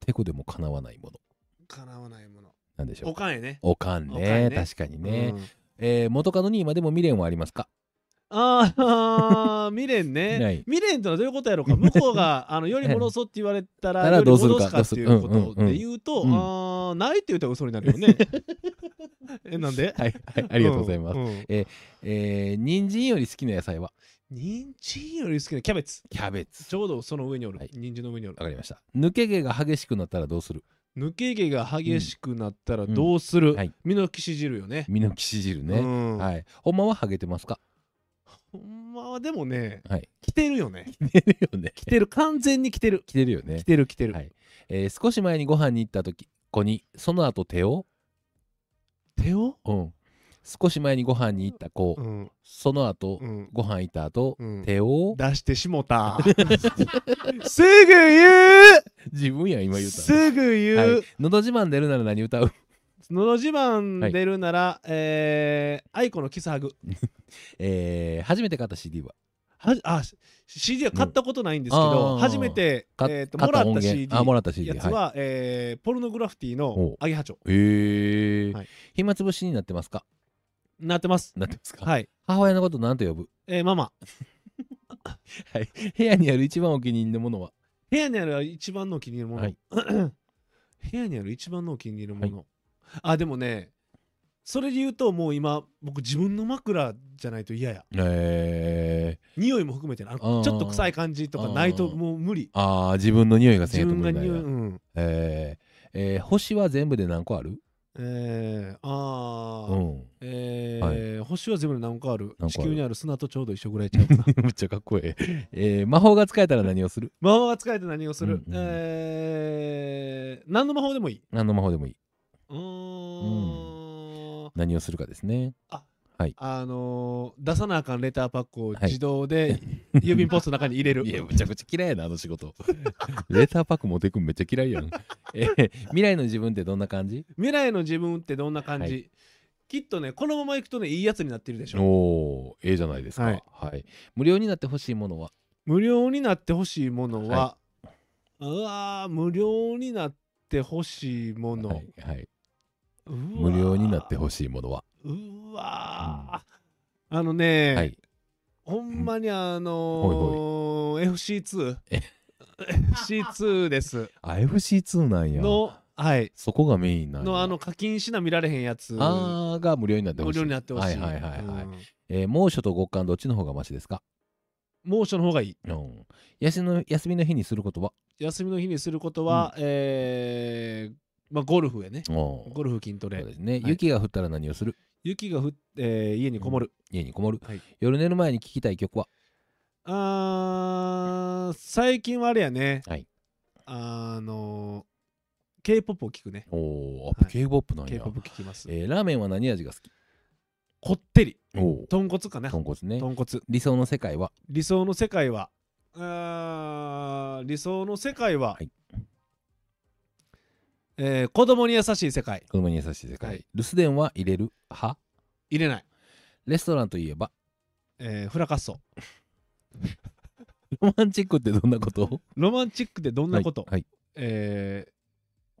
てこでも叶わないもの。かなわないものなんでしょう。おかんやね。おかんね。んね。確かにね、うん。えー元カノに今でも未練はありますか？ああ 未練ね。未練とはどういうことやろうか。向こうがあのより戻そうって言われたらどうするか戻すかっていうことで言うと、うんうん。うん。あーないって言ったら嘘になるよね。えなんで？はい、はい、ありがとうございます、うんうん。えー、人参より好きな野菜は？人参より好きなキャベツ。キャベツ。ちょうどその上におる、はい。人参の上におる。わかりました。抜け毛が激しくなったらどうする？抜け毛が激しくなったらどうする、うん。はい。身の騎士汁よね。身の騎士汁ね、うん。はい。ほんまはハゲてますか？ほんまはでもね、はい。着てるよね。着てるよね。着てる、完全に着てる。着てるよね。着てる着てる。はい。えー少し前にご飯に行った時子にその後手を？手を？うん少し前にご飯に行った子、うん。その後、うん。ご飯行った後、うん。手を？出してしもた。すぐ言う。自分や今言ったすぐ言う、はい、のど自慢出るなら何歌う？のど自慢出るなら、えー、愛子のキスハグ。えー、初めて買った CD は。はあ、CD は買ったことないんですけど、うん。あー初めて、かえー、と買もらった音源。CD あもらった CD やつは、えーポルノグラフィティのおアゲハチョ。へえー。はい。暇つぶしになってますか？なってます。なってますか、はい。母親のこと何と呼ぶ？えーママ。はい部屋にある一番お気に入りのものは？部屋にある一番のお気に入りのもの。はい 部屋にある一番のお気に入りのもの。あ、でもね、それで言うともう今、僕自分の枕じゃないと嫌や。えー、匂いも含めてなあのちょっと臭い感じとかないともう無理。あー自分の匂いがせんと無理な匂い、うん。えーえー星は全部で何個ある？えー、あー、うん。えー星は全部で何個ある？地球にある砂とちょうど一緒ぐらいちゃうかな。めっちゃかっこいい、えー魔法が使えたら何をする？魔法が使えて何をする、うんうんえー、何の魔法でもいい？何の魔法でもいい。うーん。何をするかですね。あのー出さなあかんレターパックをはい。自動で 郵便ポストの中に入れる、いや、むちゃくちゃ嫌いやな、あの仕事。レターパック持ってくんめっちゃ嫌いやん。えー未来の自分ってどんな感じ？未来の自分ってどんな感じ、はい。きっとねこのままいくとねいいやつになってるでしょ。おー、ええじゃないですか。ははい。い。無料になってほしいものは？無料になってほしいものは、うわー無料になってほしいもの、はい。無料になってほしいものは？うわー、あのね、はい。ほんまにあほのー FC2 え。FC2 です。あ、FC2 なんや。のはい。そこがメインなんや。のあの課金しな見られへんやつ。あーが無料になってほしい。無料になってほしい、はいはいはいはい。うん。えー猛暑と極寒どっちの方がマシですか？猛暑の方がいい。うん。休みの休みの日にすることは？休みの日にすることは、えーまあ、ゴルフやね。ゴルフ筋トレ。そうですね。はい。雪が降ったら何をする？雪が降って、えー家にこもる、家にこもる？はい。夜寝る前に聴きたい曲は？あー最近はあれやね、はい。あの K-POP を聞くね。おお、はい。K-POP なんや。K-POP 聞きます、えーラーメンは何味が好き？こってり。おお。豚骨かな。豚骨ね。豚骨。理想の世界は？理想の世界はあー理想の世界は、はいえー子供に優しい世界。子供に優しい世界。はい。留守電は入れる派？入れない、レストランといえば？えーフラカッソ。ロマンチックってどんなこと？ロマンチックってどんなこと、はいはい。えー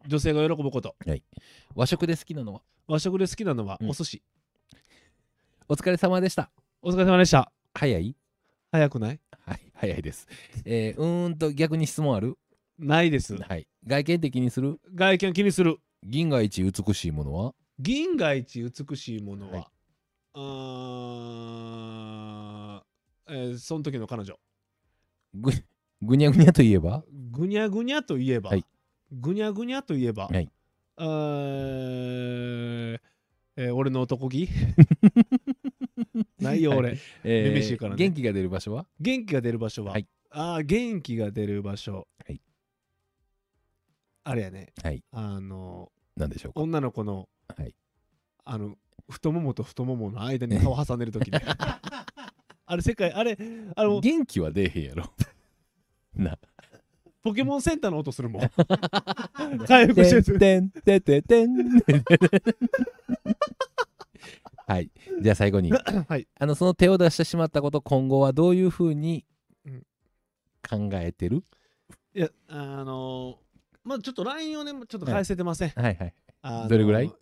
女性が喜ぶこと。和食で好きなのは？和食で好きなのはうん。お寿司、お疲れ様でした。お疲れ様でした。早い？早くない？はい、早いです。えー、うーんと逆に質問ある？ないです。はい。外見的にする？外見気にする。銀が一美しいものは？銀が一美しいものは、はい。あーえーその時の彼女。ぐぐにゃぐにゃといえば？ぐにゃぐにゃといえば、はい。ぐにゃぐにゃといえば、はい。あーえー俺の男気？ないよはい。俺、え耳しいからね。元気が出る場所は？元気が出る場所は、はい。あー元気が出る場所、はいあれやねはい。あの何でしょうか？女の子のはい。あの太ももと太ももの間に顔挟んでる時ね あれ世界あれあの元気は出えへんやろ。な。ポケモンセンターの音するもん 回復してるてんてんてんてんはい。じゃあ最後に。はいあの、その手を出してしまったこと、今後はどういうふうにうん考えてる、いやあのまあちょっと LINE をねちょっと返せてません、はい。はい。あのどれぐらい？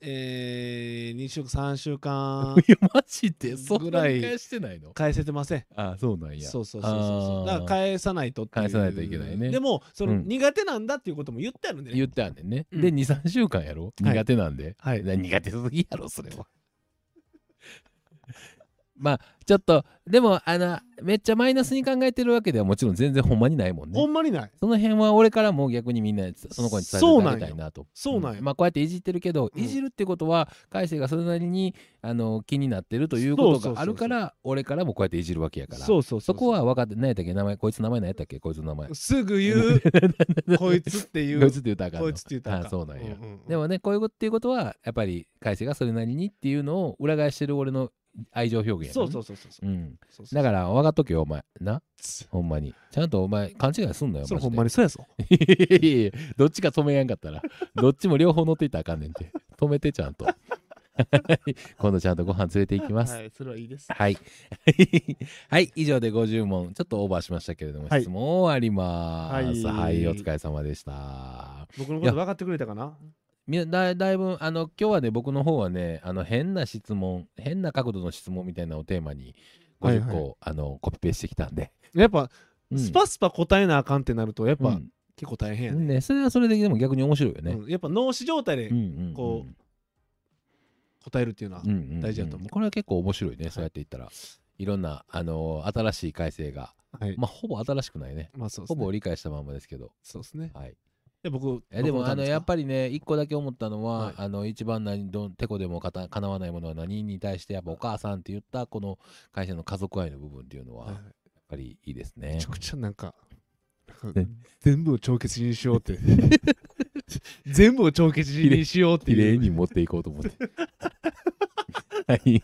えー、2週間3週間いや、マジで？そんぐらい。なに返してないの？返せてません。あそうなんや。そうそうそうそうそう。だから返さないとっていう。返さないといけないね。でもその、うん。苦手なんだっていうことも言ってあるんでね。言ってあんね。ん。ね。うんで、2、3週間やろ？はい苦手なんで。はい。な苦手すぎやろ、それは。まあちょっとでもあのめっちゃマイナスに考えてるわけではもちろん全然ほんまにないもんね。ほんまにない。その辺は俺からも逆にみんなその子に伝えてあげたいなとそうなんよまあこうやっていじってるけど、うんいじるってことは海星がそれなりにあの気になってるということがあるから俺からもこうやっていじるわけやから。そうそうそうそこは分かって何やったっけ？名前こいつ名前何やったっけ？こいつの名前。すぐ言う こいつっていう。こいつって言ったらあか。んのこいつって言ったらあそうなんや、うんうんうん。でもねこういうことっていうことはやっぱり海星がそれなりにっていうのを裏返してる俺の愛情表現やそううそうそうそう。そううんだから分かっとけよお前。な。ほんまに。ちゃんとお前勘違いすんなよそれほんまにそうやぞ。どっちか止めやんかったら。どっちも両方乗っていったらあかんねんて。止めてちゃんと。今度ちゃんとご飯連れて行きます。はいそれはいいです。はい。はい、以上で50問。ちょっとオーバーしましたけれども、はい。質問終わります。は、はいいお疲れ様でした。僕のこと分かってくれたかな？だだいぶ、あの、今日はね、僕の方はね、あの、変な質問、変な角度の質問みたいなのをテーマに、50個、はい。はいあの、コピペしてきたんで。やっぱうん。スパスパ答えなあかんってなるとやっぱうん。結構大変やね。ね、それはそれででも逆に面白いよね。うん。やっぱ脳死状態でうんうんうん。こ答えるっていうのはうんうんうん。大事だと思う。これは結構面白いね、そうやって言ったら。いろんな、あの新しい改正が、はい。まあ、ほぼ新しくないね。まあそうね。ほぼ理解したまんまですけど。そうですね。はい。で僕えでもあのやっりぱりね一個だけ思ったのは、はいあの一番何どんてこでもかた叶わないものは何に対してやっぱお母さんって言ったこの会社の家族愛の部分っていうのはやっぱりいいですねめちゃ。くちゃなんかね全部を帳消しにしようって全部を帳消しにしようって綺いう麗に持っていこうと思って。はい。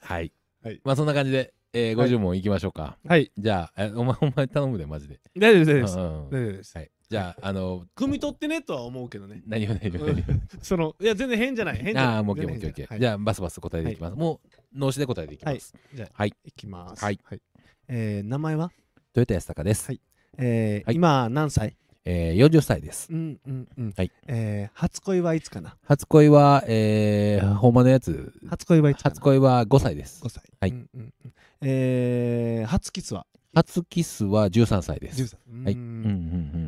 はい。はいまあそんな感じで、えー、はい。50問いきましょうか。はい。じゃあえお前お前頼むでマジで。大丈夫です大丈夫です。はい。じゃああの汲み取ってねとは思うけどね。何を何をうん何を。そのいや全然変じゃない。変じゃない。ああもう OK もう OK 全 OK 然変じゃあバスバス答えていきます。もう脳死で答えていきます。じゃあはい。いきます。はい。えー名前は？豊田康隆です。はい。えーはい。今何歳？えー、40歳です。うんうんうん。はい。えー初恋はいつかな？初恋は、えー、ほんまのやつ。初恋はいつかな？初恋は5歳です。5。歳。はい。うんうんうんえー初キスは？初キスは13歳です。10歳はい。ううんんうんう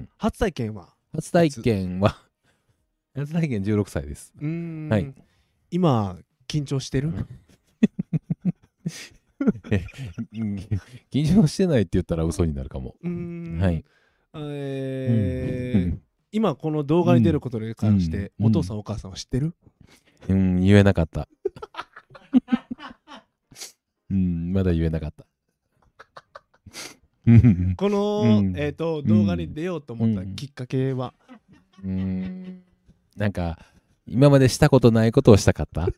ん。初体験は？初体験は、初。体験16歳です。はい。今緊張してる？うん。緊張してないって言ったら嘘になるかも。はい。今この動画に出ることに関してうん。お父さんお母さんは知ってる？うん、言えなかった。うん、まだ言えなかった。う んこのうん。えっと動画に出ようと思ったきっかけは？うん。なんか、今までしたことないことをしたかった？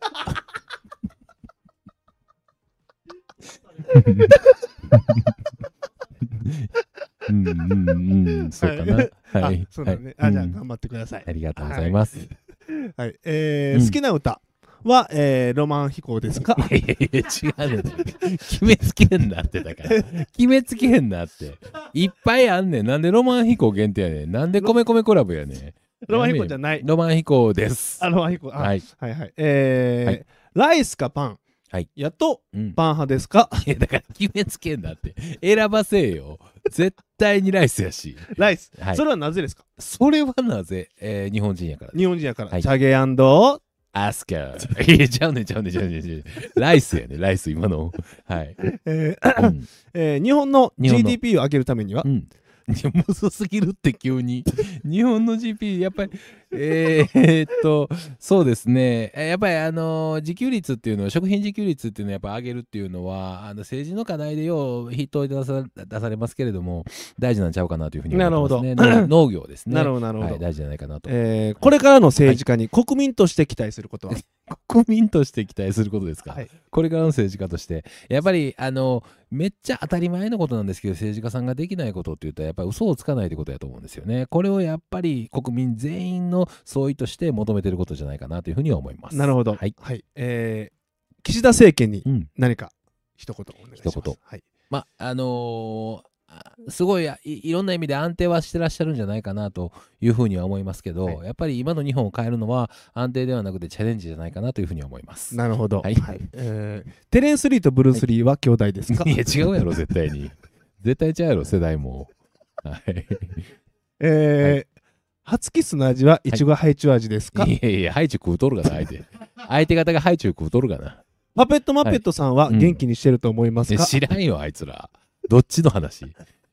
うんうんうん、そうかな。あはい。そうだね。あじゃあ頑張ってください。ありがとうございます。はい。えーうん。好きな歌はえーロマン飛行ですか？いやいや違うねん。決めつけんなって、だから。決めつけんなって。いっぱいあんねん。なんでロマン飛行限定やねん。なんで米米クラブやねん。ロマン飛行じゃないロマン飛行です。あロマン飛行あはい。はいはいえーはいライスかパン？はいやとうん。パン派ですか？いやだから決めつけんなって。選ばせよ。絶対にライスやし。ライスはいそれはなぜですか？それはなぜ、えー日本人やから。日本人やからはいチャゲアスカー。いや、ちゃうねんちゃうねんちゃうねんちゃうねん。ライスやね、ライス、今の。はい。えーうん。えー日本の GDP を上げるためには？うん。いや、むずすぎるって急に。日本の GP、やっぱり、えー、っと、そうですね。えやっぱり、あの自給率っていうのは、食品自給率っていうのをやっぱ上げるっていうのは、あの政治の課題でよう筆頭に出さ出されますけれども、大事なんちゃうかなというふうに思いますね。なるほ農農業ですね。なるほどなるほどはい、大事じゃないかなと。えーこれからの政治家に国民として期待することは？国民として期待することですか、はいこれからの政治家としてやっぱりあのめっちゃ当たり前のことなんですけど政治家さんができないことって言ったらやっぱり嘘をつかないってことやと思うんですよねこれをやっぱり国民全員の総意として求めてることじゃないかなというふうには思います。なるほど。はい、えー岸田政権にうん、何か一言お願いします。一言。はい。まああのーあすごいいいろんな意味で安定はしてらっしゃるんじゃないかなというふうには思いますけど、はい。やっぱり今の日本を変えるのは安定ではなくてチャレンジじゃないかなというふうには思います。なるほど、はい。えーテレンス・リーとブルース・リーは兄弟ですか、いや違うやろ絶対に。絶対違うやろ世代も。はい。えー初キスの味はいちごハイチュウ味ですか、いやいやハイチュウ食うとるがな相手相手方がハイチュウ食うとるがなパペットマペットさんは元気にしてると思いますえか、知らんよ、あいつら。どっちの話？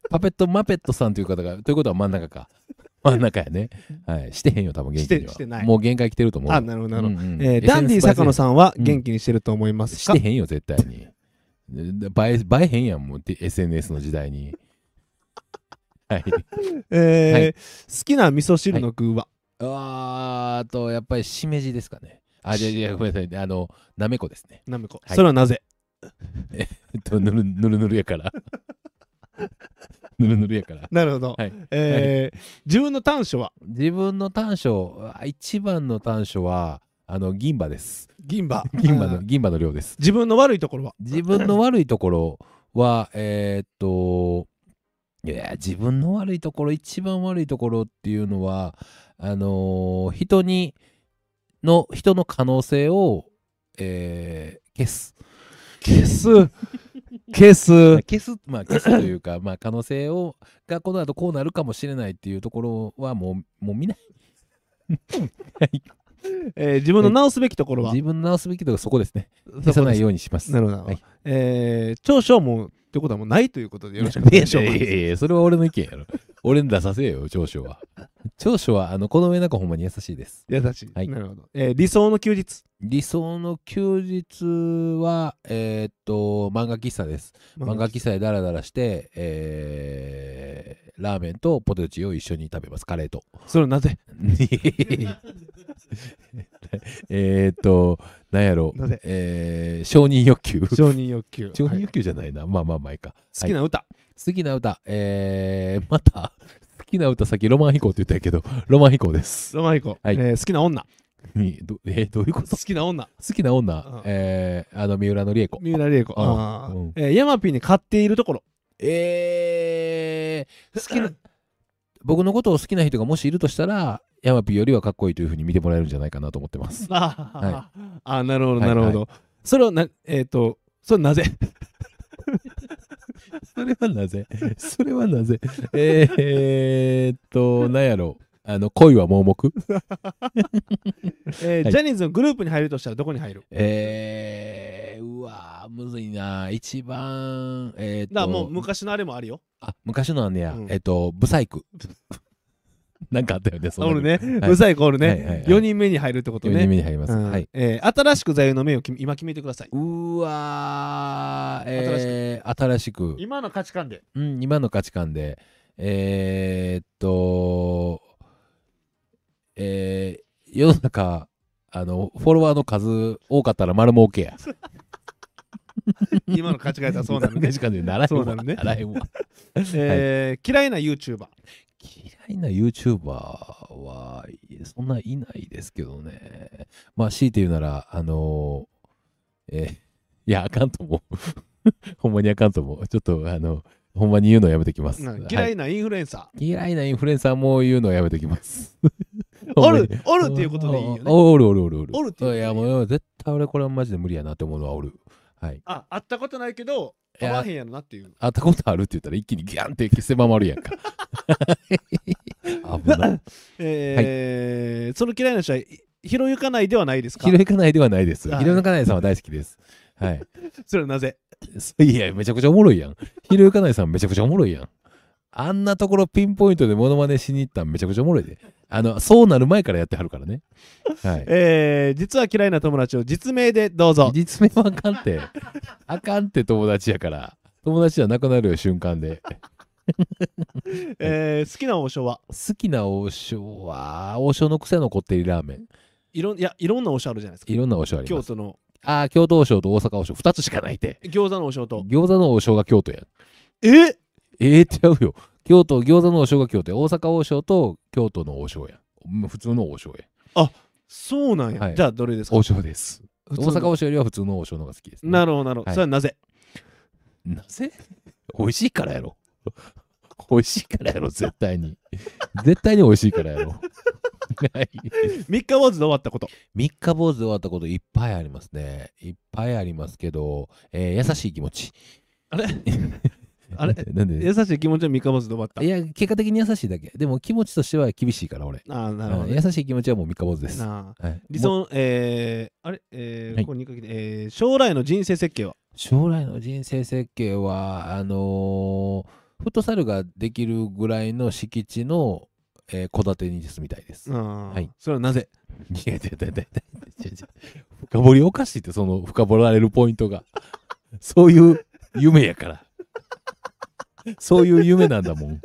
パペットマペットさんという方が、ということは真ん中か。真ん中やね。はい。してへんよ、多分元気には。してないもう限界来てると思うよ。あ、なるほど、なるほど。うんうんえーダンディ坂野さんはうん元気にしてると思いますか、してへんよ、絶対に。で映え、映えへんやん、もう、て SNS の時代に。はい。えーはい好きな味噌汁の具は、あーあと、やっぱりしめじですかね。あ、じゃじゃごめんなさい。あの、なめこですね。なめこ、はいそれはなぜ？えっと、ぬるぬるぬるやから。ぬるぬるやから。なるほど、はい。えー自分の短所は？自分の短所、あ一番の短所は、あの、銀歯です。銀歯 銀歯の、銀歯の量です。自分の悪いところは？自分の悪いところは、えーっと、いや、自分の悪いところ、一番悪いところっていうのは、あのー人に、の、人の可能性を、えー消す。消す？消 す消す、まあ消すというか、まあ可能性を、がこの後こうなるかもしれないっていうところはもう、もう見ない。はいえー自分の直すべきところは、自分の直すべきところはそこですね。消さないようにします。なるほど、はいえー長所はもうってことはもうないということでよろしくお願いします いやいやそれは俺の意見やろ。俺に出させよ、長所は。長所は、あの、この上なくほんまに優しいです。優しい、はいなるほど、えー理想の休日理想の休日は、えーっと、漫画喫茶です。漫画喫茶でダラダラして、えーラーメンとポテトチーを一緒に食べます。カレーと。それはなぜ？えーっと、なんやろ。えー承認欲求。承認欲求。承認はい欲求じゃないな。まあまあまあいいか。好きな歌、好きな歌、えー、また、好きな歌さっきロマン飛行って言ったけど、ロマン飛行です。ロマンヒコ、はい。えー好きな女。にどえーどういうこと？好きな女。好きな女、うん。えー、あの、三浦のりえ子。三浦玲子、うん。あー。うん。えーヤマピーに買っているところ。えー、好きな、僕のことを好きな人がもしいるとしたら、ヤマピーよりはかっこいいというふうに見てもらえるんじゃないかなと思ってます。あー、あーなるほどはいなるほど、それはなえっ、とそれなぜ？それはなぜ？それはなぜ？えっと、なんやろあの、恋は盲目？はい。えージャニーズのグループに入るとしたらどこに入る？えー、うわーむずいな。一番、えーっと、だもう昔のあれもあるよ。あ、昔のあんねや、うん。えっと、ブサイク。なんかあったよね、そおるね、はい。ブサイクおるね、はいはいはい。4人目に入るってこと4人ね目に入ります。うん。はい。えー新しく座右の銘をき今決めてください。うーわー、えー、新しく、今の価値観で。うん、今の価値観で、えー、っと、えー、世の中、あの、フォロワーの数多かったら丸儲けや。今の価値観やったらそうなるね。えー嫌いな YouTuber 嫌いな YouTuber はそんないないですけどね。まあ、強いて言うなら、あのーえーいや、あかんと思う。ほんまにあかんと思う。ちょっと、あの、ほんまに言うのやめときます。嫌いなインフルエンサ嫌いなインフルエンサーも言うのやめときます。ー、おるおるっていうことでいいよねおるおるおるおる。おるっていいや、もう絶対俺これはマジで無理やなって思うのはおる。はい。あ会ったことないけどいや会わへんやろなっていう会ったことあるって言ったら一気にギャンって狭まるやんか。危ない。えーその嫌いな人はひろゆかないではないですか？ひろゆかないではないです。はいひろゆかないさんは大好きです。はい。それはなぜ？いや、めちゃくちゃおもろいやん。ひろゆかないさんめちゃくちゃおもろいやん。あんなところピンポイントでモノマネしに行ったんめちゃくちゃおもろいで。あの、そうなる前からやってはるからね。はい。えー実は嫌いな友達を実名でどうぞ実名はあかんって。あかんって友達やから。友達じゃなくなるよ、瞬間で。えー好きな王将は？好きな王将は、王将の癖のこってりラーメン。いろんいやいろんな王将あるじゃないですかいろんな王将あります。京都のああ、京都王将と大阪王将、2つしかないって。餃子の王将と餃子の王将が京都やん。え？ええちゃうよ。京都、餃子の王将が京都や。大阪王将と京都の王将や。うん普通の王将や。そうなんや、はいじゃあどれですか？王将です。大阪王将よりは普通の王将の方が好きです、ね。なるほどなるほど、はいそれはなぜ？なぜ？美味しいからやろ。美味しいからやろ、絶対に。絶対に美味しいからやろ。はい。三日坊主で終わったこと三日坊主で終わったこといっぱいありますね。いっぱいありますけど、えー優しい気持ち。あれ？あれなんで優しい気持ちは三日坊主で終わったいや、結果的に優しいだけ。でも気持ちとしては厳しいから、俺。ああなるほどね、うん優しい気持ちはもう三日坊主です。なあはい、理もう想えー、あれ？えーはいここにかけて、えー将来の人生設計は？将来の人生設計は、あのーフットサルができるぐらいの敷地のえー戸建てに住みたいです。ははいそれはなぜ？いや、いやいやいやいやいやいや深掘りおかしいって、その深掘られるポイントが。そういう夢やから。そういう夢なんだもん。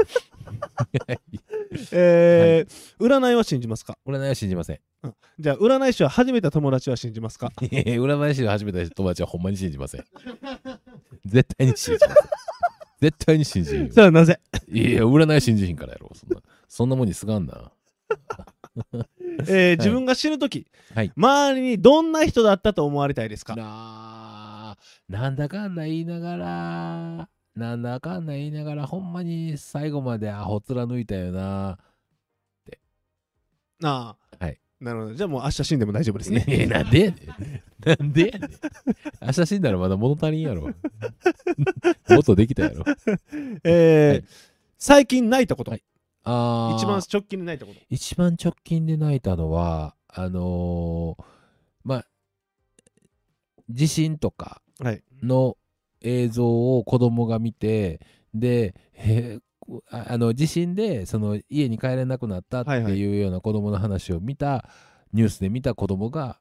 えー占いは信じますか？占いは信じません。じゃあ占い師は始めた友達は信じますか？いやいや占い師を始めた友達はほんまに信じません。絶対に信じません。絶対に信じんよなぜ？いやいや、占い信じひんからやろ。そんな、そんなもんにすがんな。えー自分が死ぬ時、はい周りにどんな人だったと思われたいですか？なあなんだかんだ言いながら、なんだかんだ言いながら、ほんまに最後までアホ貫いたよな。ああ。はい。なるほど。じゃあもう明日死んでも大丈夫ですね。えなんでやねん。なんでやねん。明日死んだらまだ物足りんやろ。もっとできたやろ。えーはい。最近泣いたこと、はい。あー。一番直近で泣いたこと。一番直近で泣いたのは、あのーまあ、地震とかはい。の映像を子供が見て、で、へああの地震でその家に帰れなくなったってはいはいいうような子供の話を見た、ニュースで見た子供が、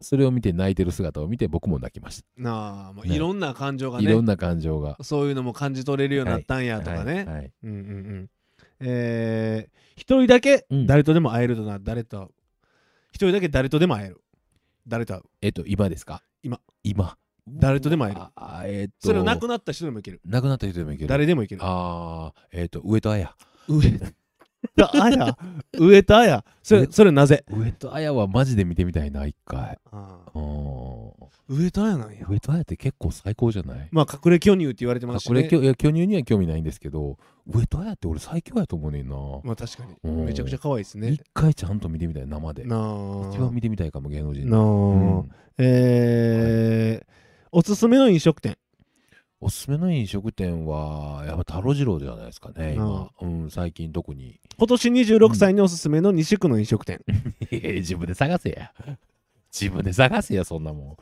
それを見て泣いてる姿を見て僕も泣きましなあもうね。いろんな感情た。がね。いろんな感情が。そういうのも感じ取れるようになったんやとかね、はいはいうんうんうん。えー一人だけうん。誰とでも会えるとな、誰と。会う一人だけ誰とでも会える。誰と会う？えっと、今ですか？今。今。誰とでも会える。あえっと、それを亡くなった人でもいける。亡くなった人でもいける。誰でもいける。ああ、えっ、と、上戸彩。上 田綾上田綾それ上それなぜ？上戸彩はマジで見てみたいな、一回。上田綾なんや。ん。上戸彩って結構最高じゃない？まあ隠れ巨乳って言われてますしね。これ、いや巨乳には興味ないんですけど、上戸彩って俺最強やと思うねんな。まあ確かに。うん。めちゃくちゃ可愛いですね。一回ちゃんと見てみたい、生で。なあ。一番見てみたいかも、芸能人で。なあ、うん。えーおすすめの飲食店おすすめの飲食店は、やっぱタロジロじゃないですかね、今。あうん、最近特に。今年26歳におすすめの西区の飲食店、いや自分で探せや。自分で探せや、そんなもん。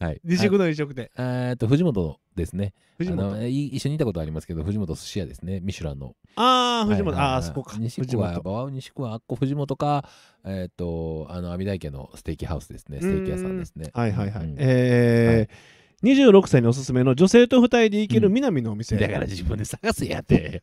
はい。西区の飲食店あえーっと、藤本ですね。藤あの本い一緒にいたことありますけど、藤本寿司屋ですね、ミシュランの。ああ藤本、ああそこか。西藤区は、やっ本ぱ西区はあっこ藤本か、えーっと、あの、阿弥陀家のステーキハウスですね、ステーキ屋さんですね。はいはいはい、うん。えー26歳におすすめの女性と2人で行けるうん。南のお店、だから自分で探せやって。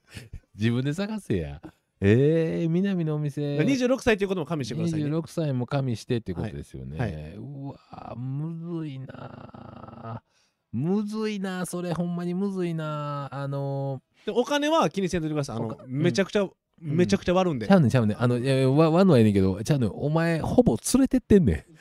自分で探せや。えー、南のお店。26歳ということも加味してくださいね。26歳も加味してってことですよね。はい。うわむずいなむずいなそれほんまにむずいなあのでお金は気にせんといてください。あのめちゃくちゃ、めちゃくちゃ割るんで、ちゃうねんちゃうねん。あのいやわわんのはええねんけどちゃうねん。お前ほぼ連れてってんねん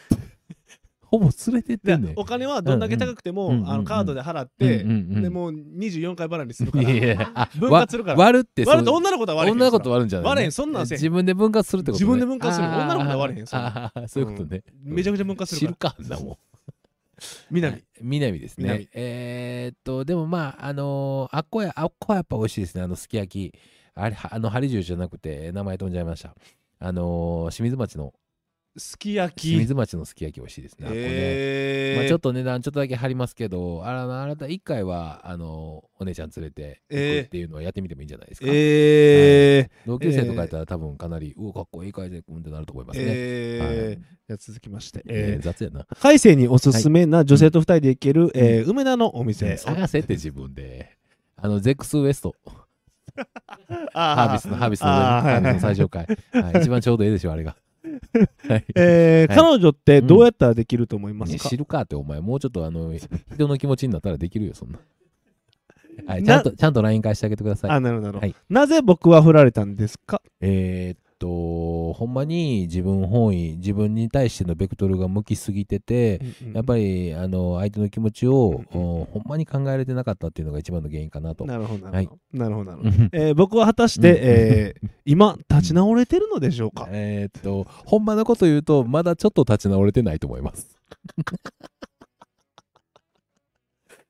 ほぼ連れてってでんねん。お金はどんだけ高くても、うんうんあのカードで払って、うんうんうん。でもう24回払いにするから。いやいやあ分割するから。わ割るって割ると女の子とは割れへん女の子と割るんじゃない割れへんそんなんせ自分で分割するってこと、ね、自分で分割する。女の子とは割れへんそそういうことね、めちゃくちゃ分割す知るるから。かあんなもん。南。南ですね。南。えーっと、でもまあ、あのーあっこや、あっこはやっぱ美味しいですね。あの、すき焼き。あれ、はあの、針十じゃなくて、名前飛んじゃいました。あのー清水町の、すき焼き清水町のすき焼き美味しいですね。えーまあ、ちょっと値段ちょっとだけ張りますけど、あの、あなた一回は、あのお姉ちゃん連れて行くっていうのはやってみてもいいんじゃないですか。えー同級生とかやったら多分かなり、うお、かっこいい海星君ってなると思いますね。えーじゃあ続きまして、ええーー雑やな。海星におすすめな女性と二人で行ける、えー梅田のお店、探せって自分で。あの、ゼックスウエスト。あハービスの、ハービスの、あーハービスのはいはい最上階。はい一番ちょうどいいでしょ、あれが。はい。えーはい。彼女ってどうやったらできると思いますか、知るかって、お前、もうちょっとあの、人の気持ちになったらできるよ、そんな。はい、ちなゃんと、ちゃんと LINE 返してあげてください。あなるほどなるほど、はい。なぜ僕は振られたんですか？えーっと、ほんまに自分本位、自分に対してのベクトルが向きすぎてて、やっぱり、あの、相手の気持ちを、うんおほんまに考えれてなかったっていうのが一番の原因かなと。なるほどなはい。るほど、えー僕は果たして、うん。えー今立ち直れてるのでしょうか、えーっと、ほんまのこと言うと、まだちょっと立ち直れてないと思います。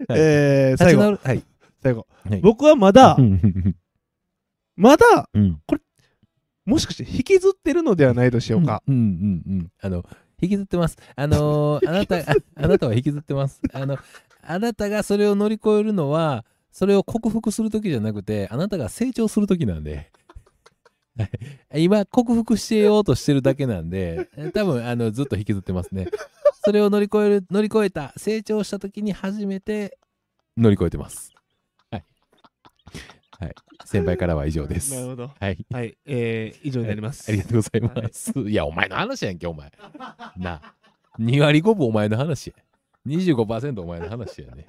はい。えー最後。はい。最後。はい。僕はまだうん。まだうんもしかして引きずってるのではないでしょうか、うんうんうんあの引きずってます。あのー あなたああなたは引きずってます。あのあなたがそれを乗り越えるのはそれを克服する時じゃなくてあなたが成長する時なんで。は い今克服してようとしてるだけなんで多分あのずっと引きずってますね。それを乗り越える乗り越えた成長した時に初めて乗り越えてます。はいはい先輩からは以上ですなるほどはいはいえー、以上になります、ありがとうございます。い、や、お前の話やんけ、お前。なあ、2割5分お前の話や。25%お前の話やね。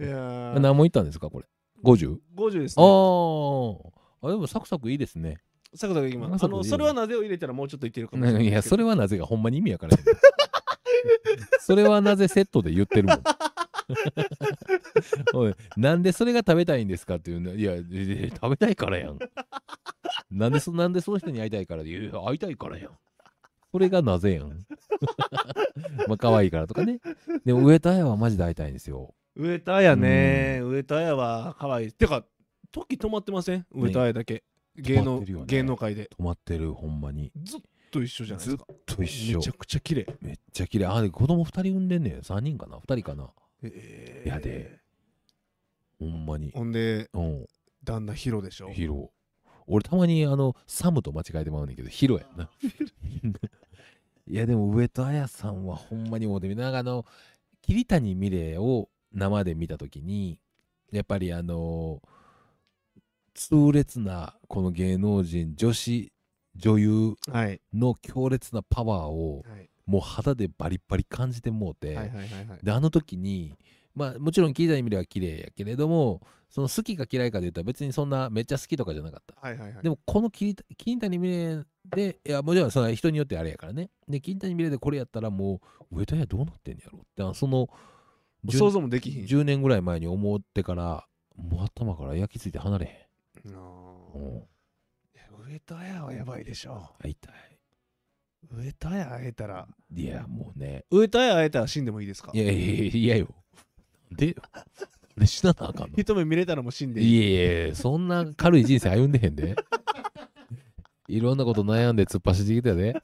いやー何も言ったんですか、これ。50? 50ですあねーあ。でもサクサクいいですね。サクサクいきますあのそれはなぜを入れたらもうちょっといけるかもしれないいや、それはなぜがほんまに意味やからやねんそれはなぜセットで言ってるもん。おいなんでそれが食べたいんですかっていうのいや、ええ食べたいからやん。なんでそなんでその人に会いたいからでいや会いたいからやん。それがなぜやん。まあ可愛いからとかね。でも上田彩はマジで会いたいんですよ。上田彩ね上田彩は可愛いてか時止まってません？上田彩だけ芸能ね芸能界で止まってる、ほんまに。ずっと一緒じゃないですかと一緒めちゃ。くちゃ綺麗めっちゃ綺麗。あ、で子供2人産んでんねん。3人かな ?2 人かな？えやでほんまに。ほんでうん。旦那ヒロでしょ？ヒロ。俺たまにあの、サムと間違えてまうねんけど、ヒロやんな。いやでも上戸彩さんはほんまにもうでなんかあの桐谷美玲を生で見た時にやっぱりあの痛烈なこの芸能人女子女優はいの強烈なパワーをはいもう肌でバリッバリ感じてもうて、はいはいはいはい。であの時にまあもちろん桐谷美玲は綺麗やけれどもその好きか嫌いかで言ったら別にそんなめっちゃ好きとかじゃなかった。はいはいはい。でもこの桐桐谷美玲でいやもちろんその人によってあれやからね。で桐谷美玲でこれやったらもう上戸彩どうなってんやろって。あその10想像もできひん。10年ぐらい前に思ってからもう頭から焼き付いて離れへん。あ。うん。ー上戸彩はやばいでしょ。会いたい上戸彩会えたら。いやもうね。上戸彩会えたら死んでもいいですか？いやいやいやいやよ。でよで死ななあかんの？一目見れたらもう死んでいい。いやいやそんな軽い人生歩んでへんで。いろんなこと悩んで突っ走ってきたで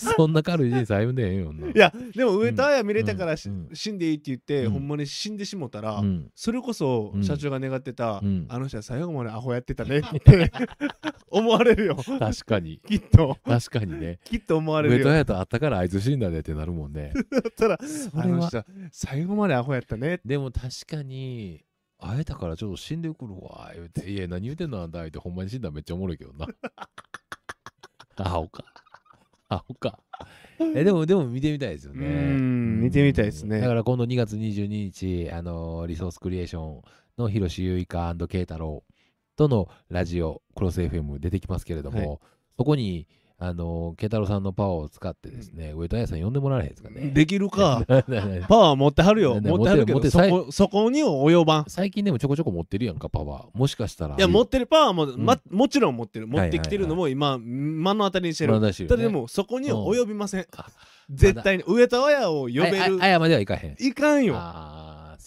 そんな軽い人生歩んでへんよんな。いやでも上戸彩見れたからしうんうん死んでいいって言って、うん。ほんまに死んでしもたら、うん。それこそうん。社長が願ってた、うん。あの人は最後までアホやってたねって 思われるよ。確かに。きっと。確かにね。きっと思われるよ。上戸彩と会ったからあいつ死んだでってなるもんね。だったらあの人は最後までアホやったねでも確かに会えたからちょっと死んでくるわ言うて。いや何言うてんのあんたってほんまに死んだらめっちゃおもろいけどな。アホかアホか。えでもでも見てみたいですよね。うん見てみたいですね。だから今度2月22日あのリソースクリエーションの広志結花慶太郎とのラジオクロス FM 出てきますけれども、はい。そこにあの慶太郎さんのパワーを使ってですね、上戸彩さん呼んでもらえへんですかね。できるか。パワー持ってはるよ。ね持ってはるけどそこそこには及ばん。最近でもちょこちょこ持ってるやんかパワー。もしかしたら。いや持ってるパワーも、ん。ま、もちろん持ってる。持ってきてるのも今目の当たりにしてる、ただでもそこには及びません、あ絶対に上田親を呼べる。あやまではいかへん。いかんよ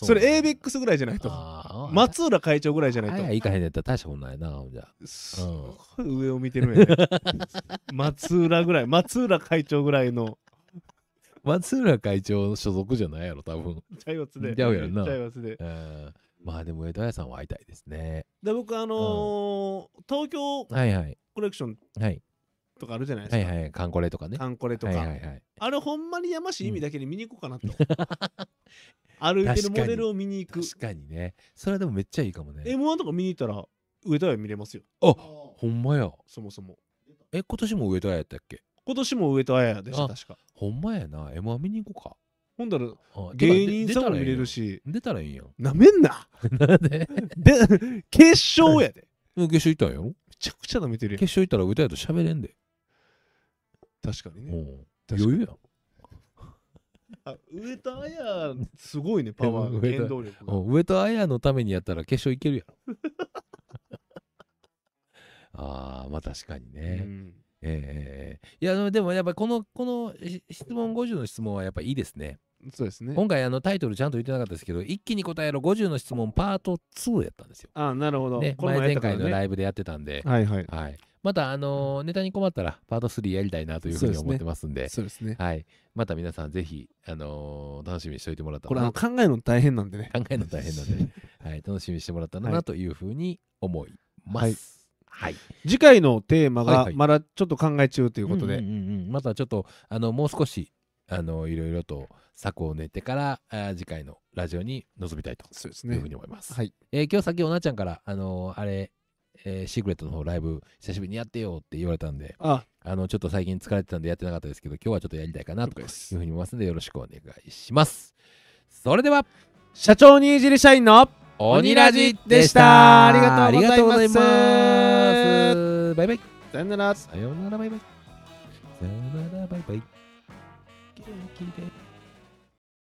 あーそれ ABEX ぐらいじゃないと。松浦会長ぐらいじゃないと。あやいかへんやったら大したことないなほんじゃ。すごい上を見てるん。やね 松浦ぐらい松浦会長ぐらいの。松浦会長所属じゃないやろ多分。ちゃいますでちゃうやろな。ちゃいでうん。まあでも上戸彩さんは会いたいですね。で僕あのー東京はいはい。コレクションはい。とかあるじゃないですか、はいはいカンコレとかね。カンコレとか、はいはいはいあれほんまにやましい意味だけに見に行こうかなと、歩いてるモデルを見に行く。確かにね。それはでもめっちゃいいかもね。M1 とか見に行ったら上田屋見れますよ。あほんまや。そもそも。え今年も上戸彩やったっけ？今年も上田屋でしたあ確か。ほんまやな。M1 見に行こほんだら芸人さんも見れるし。し出たらいいんやん。なめんな。なんで？で決勝やで。うん決勝行ったんやろ？めちゃくちゃなめてるやん。決勝行ったら歌やと喋れんで。確かにね。余裕やん。あ上田綾すごいねパワー原動力が。うん上戸彩のためにやったら決勝行けるやろ。ああ、まあ確かにうね。ん。ええええいや、でもやっぱこの、このし質問50の質問はやっぱいいですね。そうですね。今回あのタイトルちゃんと言ってなかったですけど一気に答えろ50の質問パート2やったんですよ。あなるほど、ね、前前前やったからね。回のライブでやってたんで、はいはい。はい、またあのーネタに困ったらパート3やりたいなというふうに思ってますんでそうですね。はい、また皆さんぜひ、あのー楽しみにしておいてもらったこれ考えるの大変なんでね。考えるの大変なんで、ね。はい、楽しみにしてもらったらはない。というふうに思います。はい、次回のテーマはいはい。がまだちょっと考え中ということで、またちょっとあのもう少しあのいろいろと策を練ってからあー次回のラジオに臨みたいとそうですいうふうねに思います。はい。えー今日さっきおなちゃんから、あのーあれ、えーシークレットの方ライブ久しぶりにやってよって言われたんで、ああのちょっと最近疲れてたんでやってなかったですけど、今日はちょっとやりたいかなというふうに思いますので、よろしくお願いします。それでは、社長にいじり社員の鬼ラジでしたありがとうございます。バイバイ。さよならさようならバイバイ。さようならバイバイ。元気で。